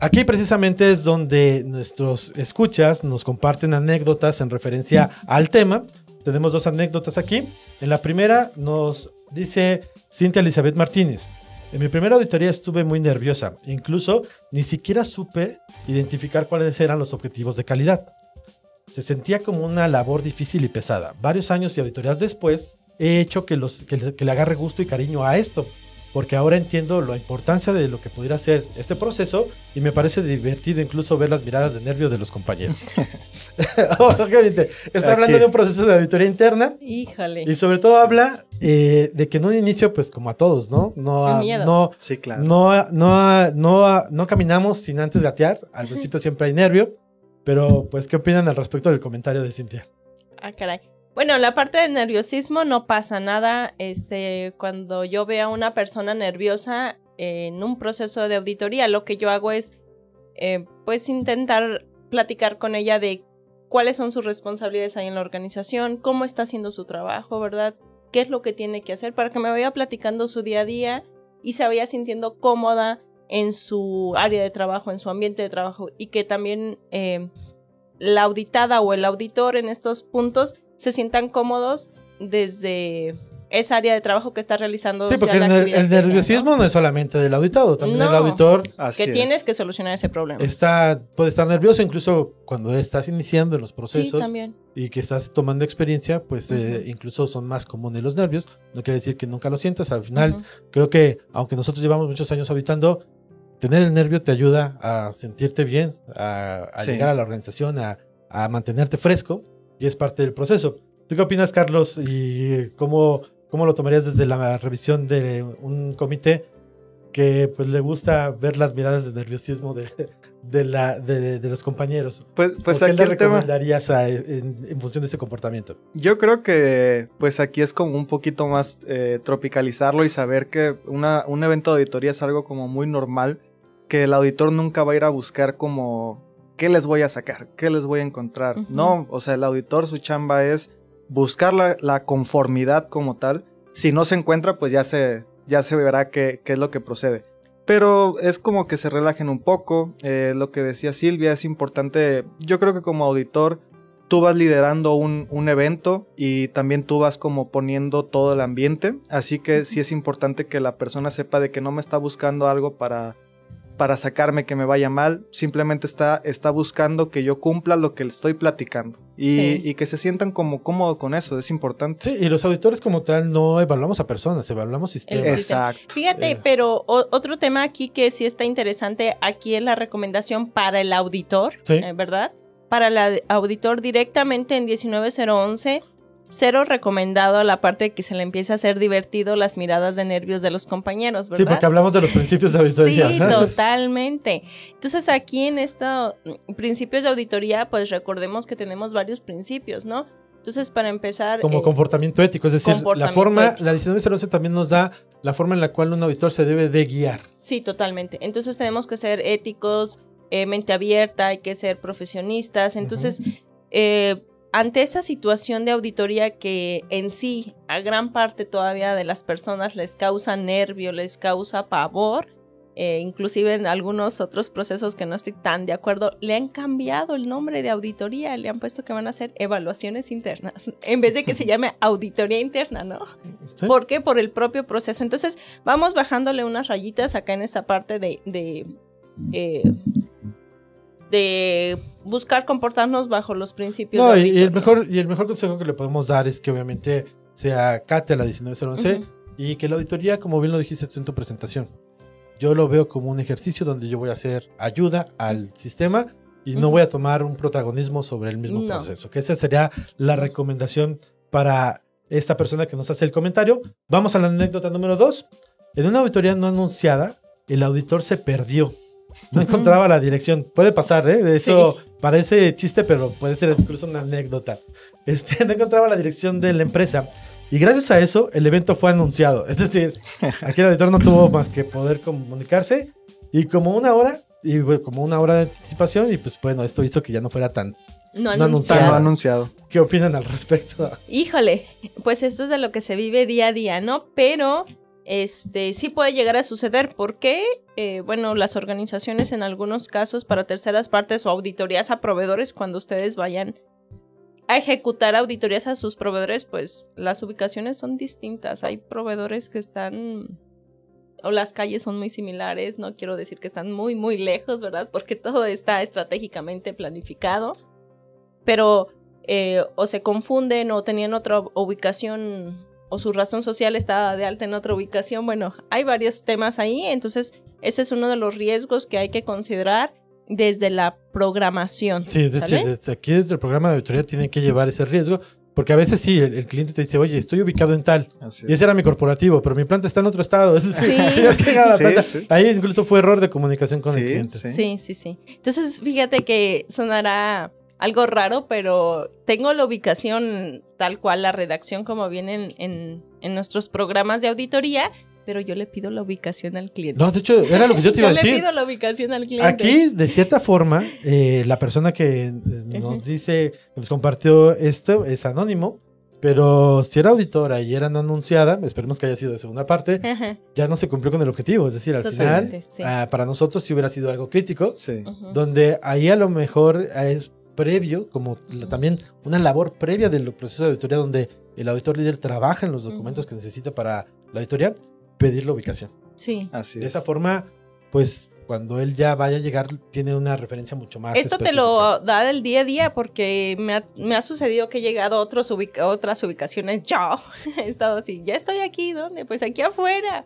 Aquí precisamente es donde nuestros escuchas nos comparten anécdotas en referencia al tema. Tenemos dos anécdotas aquí. En la primera nos dice Cintia Elizabeth Martínez. En mi primera auditoría estuve muy nerviosa. Incluso ni siquiera supe identificar cuáles eran los objetivos de calidad. Se sentía como una labor difícil y pesada. Varios años y auditorías después he hecho que, que le agarre gusto y cariño a esto. Porque ahora entiendo la importancia de lo que pudiera ser este proceso y me parece divertido incluso ver las miradas de nervio de los compañeros. Obviamente, está hablando
Aquí.
de un proceso de auditoría interna
Híjole.
y sobre todo habla eh, de que en un inicio, pues como a todos, ¿no? No, no,
Sí, claro.
no, no, no, no caminamos sin antes gatear. Al principio siempre hay nervio. Pero, pues, ¿qué opinan al respecto del comentario de Cintia?
Ah, caray. Bueno, la parte del nerviosismo no pasa nada. Este, cuando yo veo a una persona nerviosa en un proceso de auditoría, lo que yo hago es, eh, pues, intentar platicar con ella de cuáles son sus responsabilidades ahí en la organización, cómo está haciendo su trabajo, ¿verdad? ¿Qué es lo que tiene que hacer para que me vaya platicando su día a día y se vaya sintiendo cómoda en su área de trabajo, en su ambiente de trabajo y que también eh, la auditada o el auditor en estos puntos se sientan cómodos desde esa área de trabajo que está realizando.
Sí, porque el, nerviosismo ¿no? es solamente del auditado, también el
No.
auditor
Así
que
es.
tienes que solucionar ese problema.
está, puede estar nervioso incluso cuando estás iniciando en los
sí,
procesos
también.
y que estás tomando experiencia, pues eh, incluso son más comunes los nervios. No quiere decir que nunca lo sientas. Al final, creo que aunque nosotros llevamos muchos años habitando, tener el nervio te ayuda a sentirte bien, a, a
Sí.
llegar a la organización, a, a mantenerte fresco y es parte del proceso. ¿Tú qué opinas, Carlos? ¿Y cómo, cómo lo tomarías desde la revisión de un comité que pues le gusta ver las miradas de nerviosismo de, de, la, de, de los compañeros?
Pues, pues
¿Por qué le
tema.
recomendarías a- en, en función de este comportamiento?
Yo creo que pues aquí es como un poquito más eh, tropicalizarlo y saber que una, un evento de auditoría es algo como muy normal, que el auditor nunca va a ir a buscar como qué les voy a sacar, qué les voy a encontrar. No, o sea, el auditor su chamba es buscar la, la conformidad como tal. Si no se encuentra, pues ya se, ya se verá qué, qué es lo que procede. Pero es como que se relajen un poco. eh, lo que decía Silvia es importante. Yo creo que como auditor tú vas liderando un, un evento y también tú vas como poniendo todo el ambiente. Así que sí es importante que la persona sepa de que no me está buscando algo para, para sacarme que me vaya mal. Simplemente está, está buscando que yo cumpla lo que le estoy platicando. Y,
Sí.
y que se sientan como cómodos con eso. Es importante.
Sí, y los auditores como tal no evaluamos a personas, evaluamos sistemas.
Exacto.
Fíjate,
Eh.
pero o- otro tema aquí que sí está interesante, aquí es la recomendación para el auditor,
Sí.
eh, ¿verdad? Para el auditor directamente en 19011, cero recomendado la parte de que se le empiece a hacer divertido las miradas de nervios de los compañeros,
Sí,
¿verdad?
porque hablamos de los principios de auditoría.
Sí,
¿sabes?
totalmente. Entonces aquí en estos principios de auditoría, pues recordemos que tenemos varios principios, ¿no? Entonces para empezar...
Como
eh,
comportamiento ético, es decir, la forma,
ético.
la 1911 también nos da la forma en la cual un auditor se debe de guiar.
Sí, totalmente. Entonces tenemos que ser éticos, eh, mente abierta, hay que ser profesionistas. Entonces, eh, ante esa situación de auditoría que en sí a gran parte todavía de las personas les causa nervio, les causa pavor, eh, inclusive en algunos otros procesos que no estoy tan de acuerdo, le han cambiado el nombre de auditoría, le han puesto que van a ser evaluaciones internas, en vez de que se llame auditoría interna, ¿no?
¿sí?
¿Por qué? Por el propio proceso. Entonces, vamos bajándole unas rayitas acá en esta parte de, de, eh, de buscar comportarnos bajo los principios
No,
de
y, el mejor, y el mejor consejo que le podemos dar es que obviamente se acate a la 1911
Ujú.
y que la auditoría, como bien lo dijiste tú en tu presentación, yo lo veo como un ejercicio donde yo voy a hacer ayuda al sistema y no
Ujú.
voy a tomar un protagonismo sobre el mismo
No.
proceso. Que esa sería la recomendación para esta persona que nos hace el comentario. Vamos a la anécdota número dos. En una auditoría no anunciada, el auditor se perdió No encontraba la dirección. Puede pasar, ¿eh? De hecho, parece chiste, pero puede ser incluso una anécdota. Este, no encontraba la dirección de la empresa. Y gracias a eso, el evento fue anunciado. Es decir, aquí el auditor no tuvo más que poder comunicarse. Y como una hora, y como una hora de anticipación, y pues bueno, esto hizo que ya no fuera tan
No
No
anunciado.
Tan no anunciado.
¿Qué opinan al respecto?
Híjole, pues esto es de lo que se vive día a día, ¿no? Pero este sí puede llegar a suceder porque, eh, bueno, las organizaciones en algunos casos para terceras partes o auditorías a proveedores, cuando ustedes vayan a ejecutar auditorías a sus proveedores, pues las ubicaciones son distintas. Hay proveedores que están o las calles son muy similares, no quiero decir que están muy, muy lejos, ¿verdad? Porque todo está estratégicamente planificado, pero eh, o se confunden o tenían otra ubicación o su razón social está de alta en otra ubicación. Bueno, hay varios temas ahí, entonces ese es uno de los riesgos que hay que considerar desde la programación.
Sí, es decir,
¿sale?
desde aquí desde el programa de auditoría tienen que llevar ese riesgo, porque a veces sí, el, el cliente te dice, oye, estoy ubicado en tal,
Así
y
es.
ese era mi corporativo, pero mi planta está en otro estado. Es decir,
Sí.
que la
Sí,
planta.
sí.
Ahí incluso fue error de comunicación con el
Sí,
cliente.
sí.
Sí, sí, sí. Entonces, fíjate que sonará algo raro, pero tengo la ubicación tal cual, la redacción como viene en, en- en nuestros programas de auditoría, pero yo le pido la ubicación al cliente.
No, de hecho, era lo que yo te iba a
le
decir.
pido la ubicación al cliente.
Aquí, de cierta forma, eh, la persona que eh, nos dice, que nos compartió esto, es anónimo, pero si era auditora y era no anunciada, esperemos que haya sido de segunda parte,
Ajá,
ya no se cumplió con el objetivo. Es decir, al
Totalmente,
final,
sí.
ah, para nosotros sí hubiera sido algo crítico,
Sí.
donde ahí a lo mejor es previo, como la- también una labor previa del proceso de auditoría, donde el auditor líder trabaja en los documentos que necesita para la auditoría, pedir la ubicación.
Sí.
Así
De
es.
esa forma, pues cuando él ya vaya a llegar, tiene una referencia mucho más.
Esto te lo da del día a día porque me ha, me ha sucedido que he llegado a otros ubica- otras ubicaciones. Yo he estado así, ya estoy aquí, ¿dónde? Pues aquí afuera.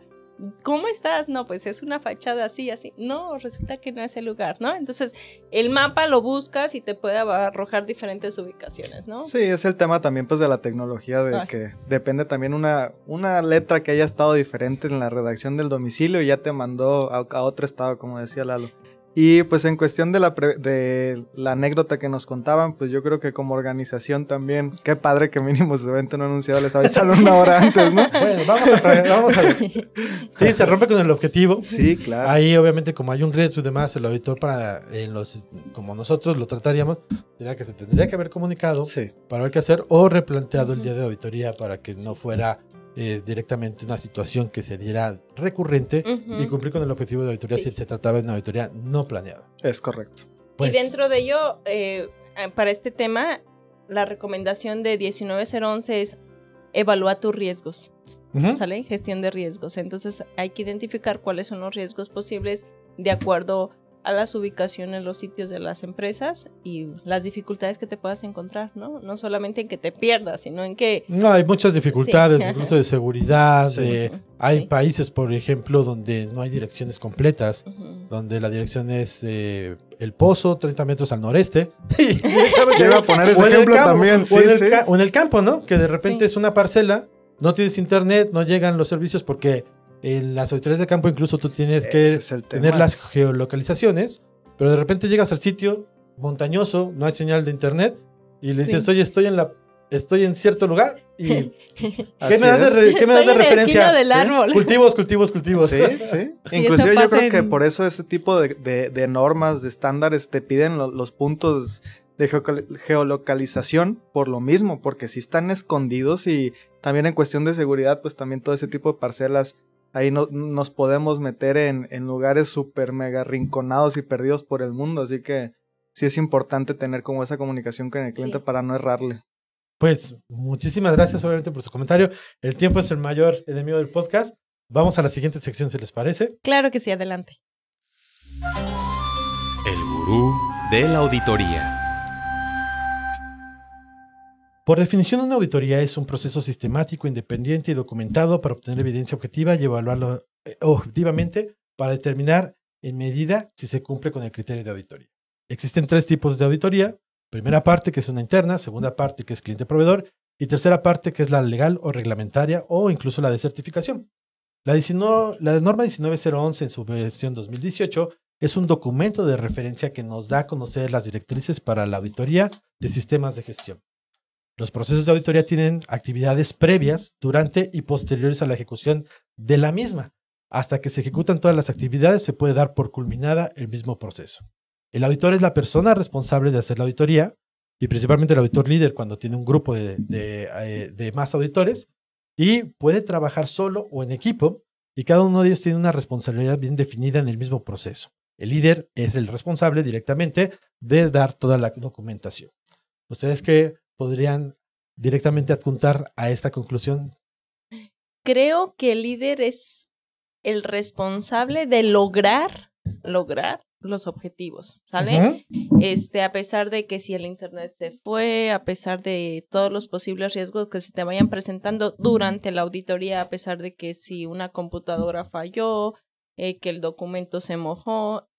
¿Cómo estás? No, pues es una fachada así, así. No, resulta que no es el lugar, ¿no? Entonces, el mapa lo buscas y te puede arrojar diferentes ubicaciones, ¿no?
Sí, es el tema también pues de la tecnología, de
Ay.
que depende también una, una letra que haya estado diferente en la redacción del domicilio y ya te mandó a, a otro estado, como decía Lalo. Y pues en cuestión de la, pre- de la anécdota que nos contaban, pues yo creo que como organización también, qué padre que mínimo su evento no anunciado les avisaron una hora antes, ¿no?
Bueno, vamos a, vamos a ver. Sí, se rompe con el objetivo.
Sí, claro.
Ahí, obviamente, como hay un riesgo y demás, el auditor, para en los, como nosotros lo trataríamos, tendría que se tendría que haber comunicado
Sí,
para ver qué hacer o replanteado el día de auditoría para que no fuera eh, directamente una situación que se diera recurrente y cumplir con el objetivo de auditoría
Sí.
si se trataba de una auditoría no planeada.
es correcto.
Pues,
y dentro de ello, eh, para este tema, la recomendación de 19011 es evalúa tus riesgos.
ujú.
¿sale? Gestión de riesgos. Entonces hay que identificar cuáles son los riesgos posibles de acuerdo a las ubicaciones, los sitios de las empresas y las dificultades que te puedas encontrar, ¿no? No solamente en que te pierdas, sino en que...
No, hay muchas dificultades,
Sí.
incluso de seguridad.
Sí.
de- hay
Sí.
países, por ejemplo, donde no hay direcciones completas, donde la dirección es eh, el pozo, 30 metros al noreste.
Yo iba a poner ese ejemplo
campo,
también,
o
sí,
en el o en el campo, ¿no? Que de repente
Sí.
es una parcela, no tienes internet, no llegan los servicios porque en las autoridades de campo incluso tú tienes que tener las geolocalizaciones, pero de repente llegas al sitio montañoso, no hay señal de internet y le dices,
Sí.
oye, estoy en la estoy en cierto lugar y ¿qué
Así
me das de, qué me das de referencia?
del
¿Sí?
árbol.
Cultivos, cultivos, cultivos.
Sí, sí. Inclusive yo creo que
en-
por eso ese tipo de, de- de normas, de estándares, te piden lo- los puntos de geolocalización por lo mismo, porque si están escondidos y también en cuestión de seguridad, pues también todo ese tipo de parcelas, ahí no- nos podemos meter en, en lugares súper mega rinconados y perdidos por el mundo, así que sí es importante tener como esa comunicación con el cliente
Sí.
para no errarle.
Pues muchísimas gracias obviamente por su comentario. El tiempo es el mayor enemigo del podcast. Vamos a la siguiente sección, si les parece.
Claro que sí, adelante.
El gurú de la auditoría.
Por definición, una auditoría es un proceso sistemático, independiente y documentado para obtener evidencia objetiva y evaluarlo eh, objetivamente para determinar en medida si se cumple con el criterio de auditoría. Existen tres tipos de auditoría. Primera parte, que es una interna, segunda parte, que es cliente-proveedor, y tercera parte, que es la legal o reglamentaria o incluso la de certificación. La, 19 la norma 19011 en su versión 2018 es un documento de referencia que nos da a conocer las directrices para la auditoría de sistemas de gestión. Los procesos de auditoría tienen actividades previas, durante y posteriores a la ejecución de la misma. Hasta que se ejecutan todas las actividades se puede dar por culminada el mismo proceso. El auditor es la persona responsable de hacer la auditoría y principalmente el auditor líder cuando tiene un grupo de, eh, de más auditores y puede trabajar solo o en equipo y cada uno de ellos tiene una responsabilidad bien definida en el mismo proceso. El líder es el responsable directamente de dar toda la documentación. ¿Ustedes qué podrían directamente adjuntar a esta conclusión?
Creo que el líder es el responsable de lograr, lograr los objetivos, ¿sale? Este, a pesar de que si el internet se fue, a pesar de todos los posibles riesgos que se te vayan presentando durante la auditoría, a pesar de que si una computadora falló, eh, que el documento se mojó,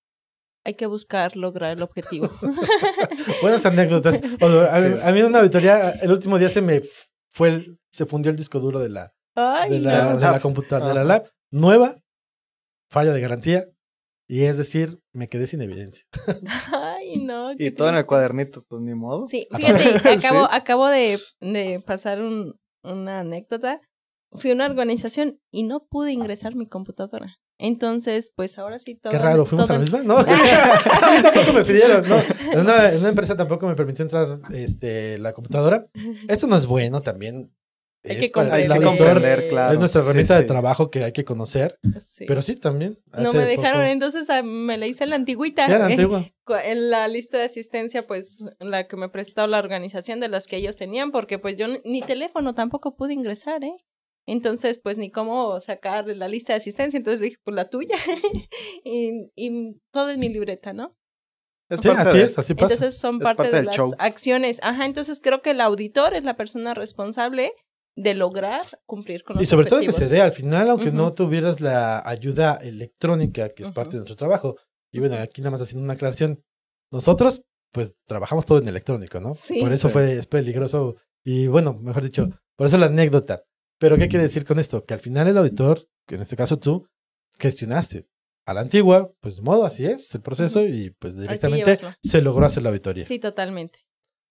hay que buscar lograr el objetivo.
Buenas anécdotas. a, mí en una auditoría, el último día se me fue se fundió el disco duro de la, de la, de la computadora, de la lab. Nueva, falla de garantía, y es decir, me quedé sin evidencia.
Ay, no.
Y todo en el cuadernito, pues ni modo.
Sí, fíjate, acabo, acabo de, de pasar un, una anécdota. Fui a una organización y no pude ingresar mi computadora. Entonces, pues ahora sí todo.
Qué raro, fuimos a la misma. No, a mí tampoco me pidieron. No, en una, en una, empresa tampoco me permitió entrar este, la computadora. Esto no es bueno también.
Hay que, comprender,
hay que comprender, claro. Es nuestra herramienta de trabajo que hay que conocer. Pero sí, también.
No me dejaron, entonces ah, me la hice la antigüita.
Sí, la antigua.
En la lista de asistencia, pues, la que me prestó la organización de las que ellos tenían, porque pues yo ni teléfono tampoco pude ingresar, ¿eh? Entonces, pues ni cómo sacar la lista de asistencia, entonces le dije, pues la tuya. y, y todo en mi libreta, ¿no?
Es sí, así es, así pasa.
Entonces son parte, de las acciones. Ajá, entonces creo que el auditor es la persona responsable de lograr cumplir con los
Y sobre todo que se dé al final, aunque no tuvieras la ayuda electrónica, que es parte de nuestro trabajo. Y bueno, aquí nada más haciendo una aclaración. Nosotros, pues, trabajamos todo en electrónico, ¿no? Sí. Por eso fue es peligroso. Y bueno, mejor dicho, por eso la anécdota. Pero, ¿qué quiere decir con esto? Que al final el auditor, que en este caso tú, gestionaste a la antigua, pues de modo, así es el proceso y pues directamente se logró hacer la auditoría.
Sí, totalmente.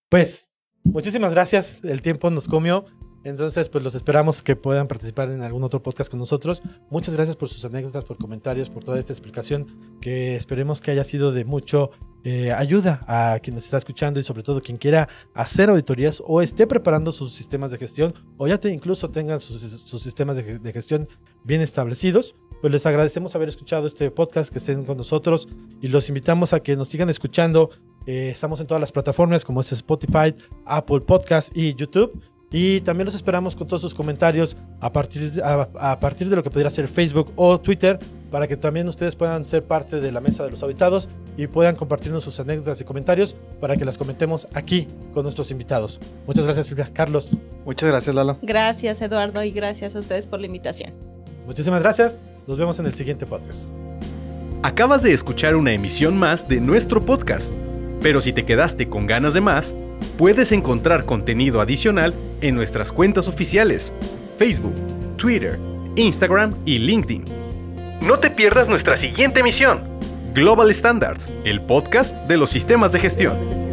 Pues, muchísimas gracias. El tiempo nos comió. Entonces, pues los esperamos que puedan participar en algún otro podcast con nosotros. Muchas gracias por sus anécdotas, por comentarios, por toda esta explicación, que esperemos que haya sido de mucho eh, ayuda a quien nos está escuchando y sobre todo quien quiera hacer auditorías o esté preparando sus sistemas de gestión o ya incluso tengan sus, sistemas de, gestión bien establecidos. Pues les agradecemos haber escuchado este podcast, que estén con nosotros y los invitamos a que nos sigan escuchando. Eh, estamos en todas las plataformas como es Spotify, Apple Podcast y YouTube. Y también los esperamos con todos sus comentarios a partir, de, a, partir de lo que pudiera ser Facebook o Twitter, para que también ustedes puedan ser parte de la mesa de los habitados y puedan compartirnos sus anécdotas y comentarios para que las comentemos aquí con nuestros invitados. Muchas gracias, Silvia. Carlos.
Muchas gracias, Lalo.
Gracias, Eduardo, y gracias a ustedes por la invitación.
Muchísimas gracias. Nos vemos en el siguiente podcast.
Acabas de escuchar una emisión más de nuestro podcast, pero si te quedaste con ganas de más, Puedes encontrar contenido adicional en nuestras cuentas oficiales, Facebook, Twitter, Instagram y LinkedIn. No te pierdas nuestra siguiente emisión, Global Standards, el podcast de los sistemas de gestión.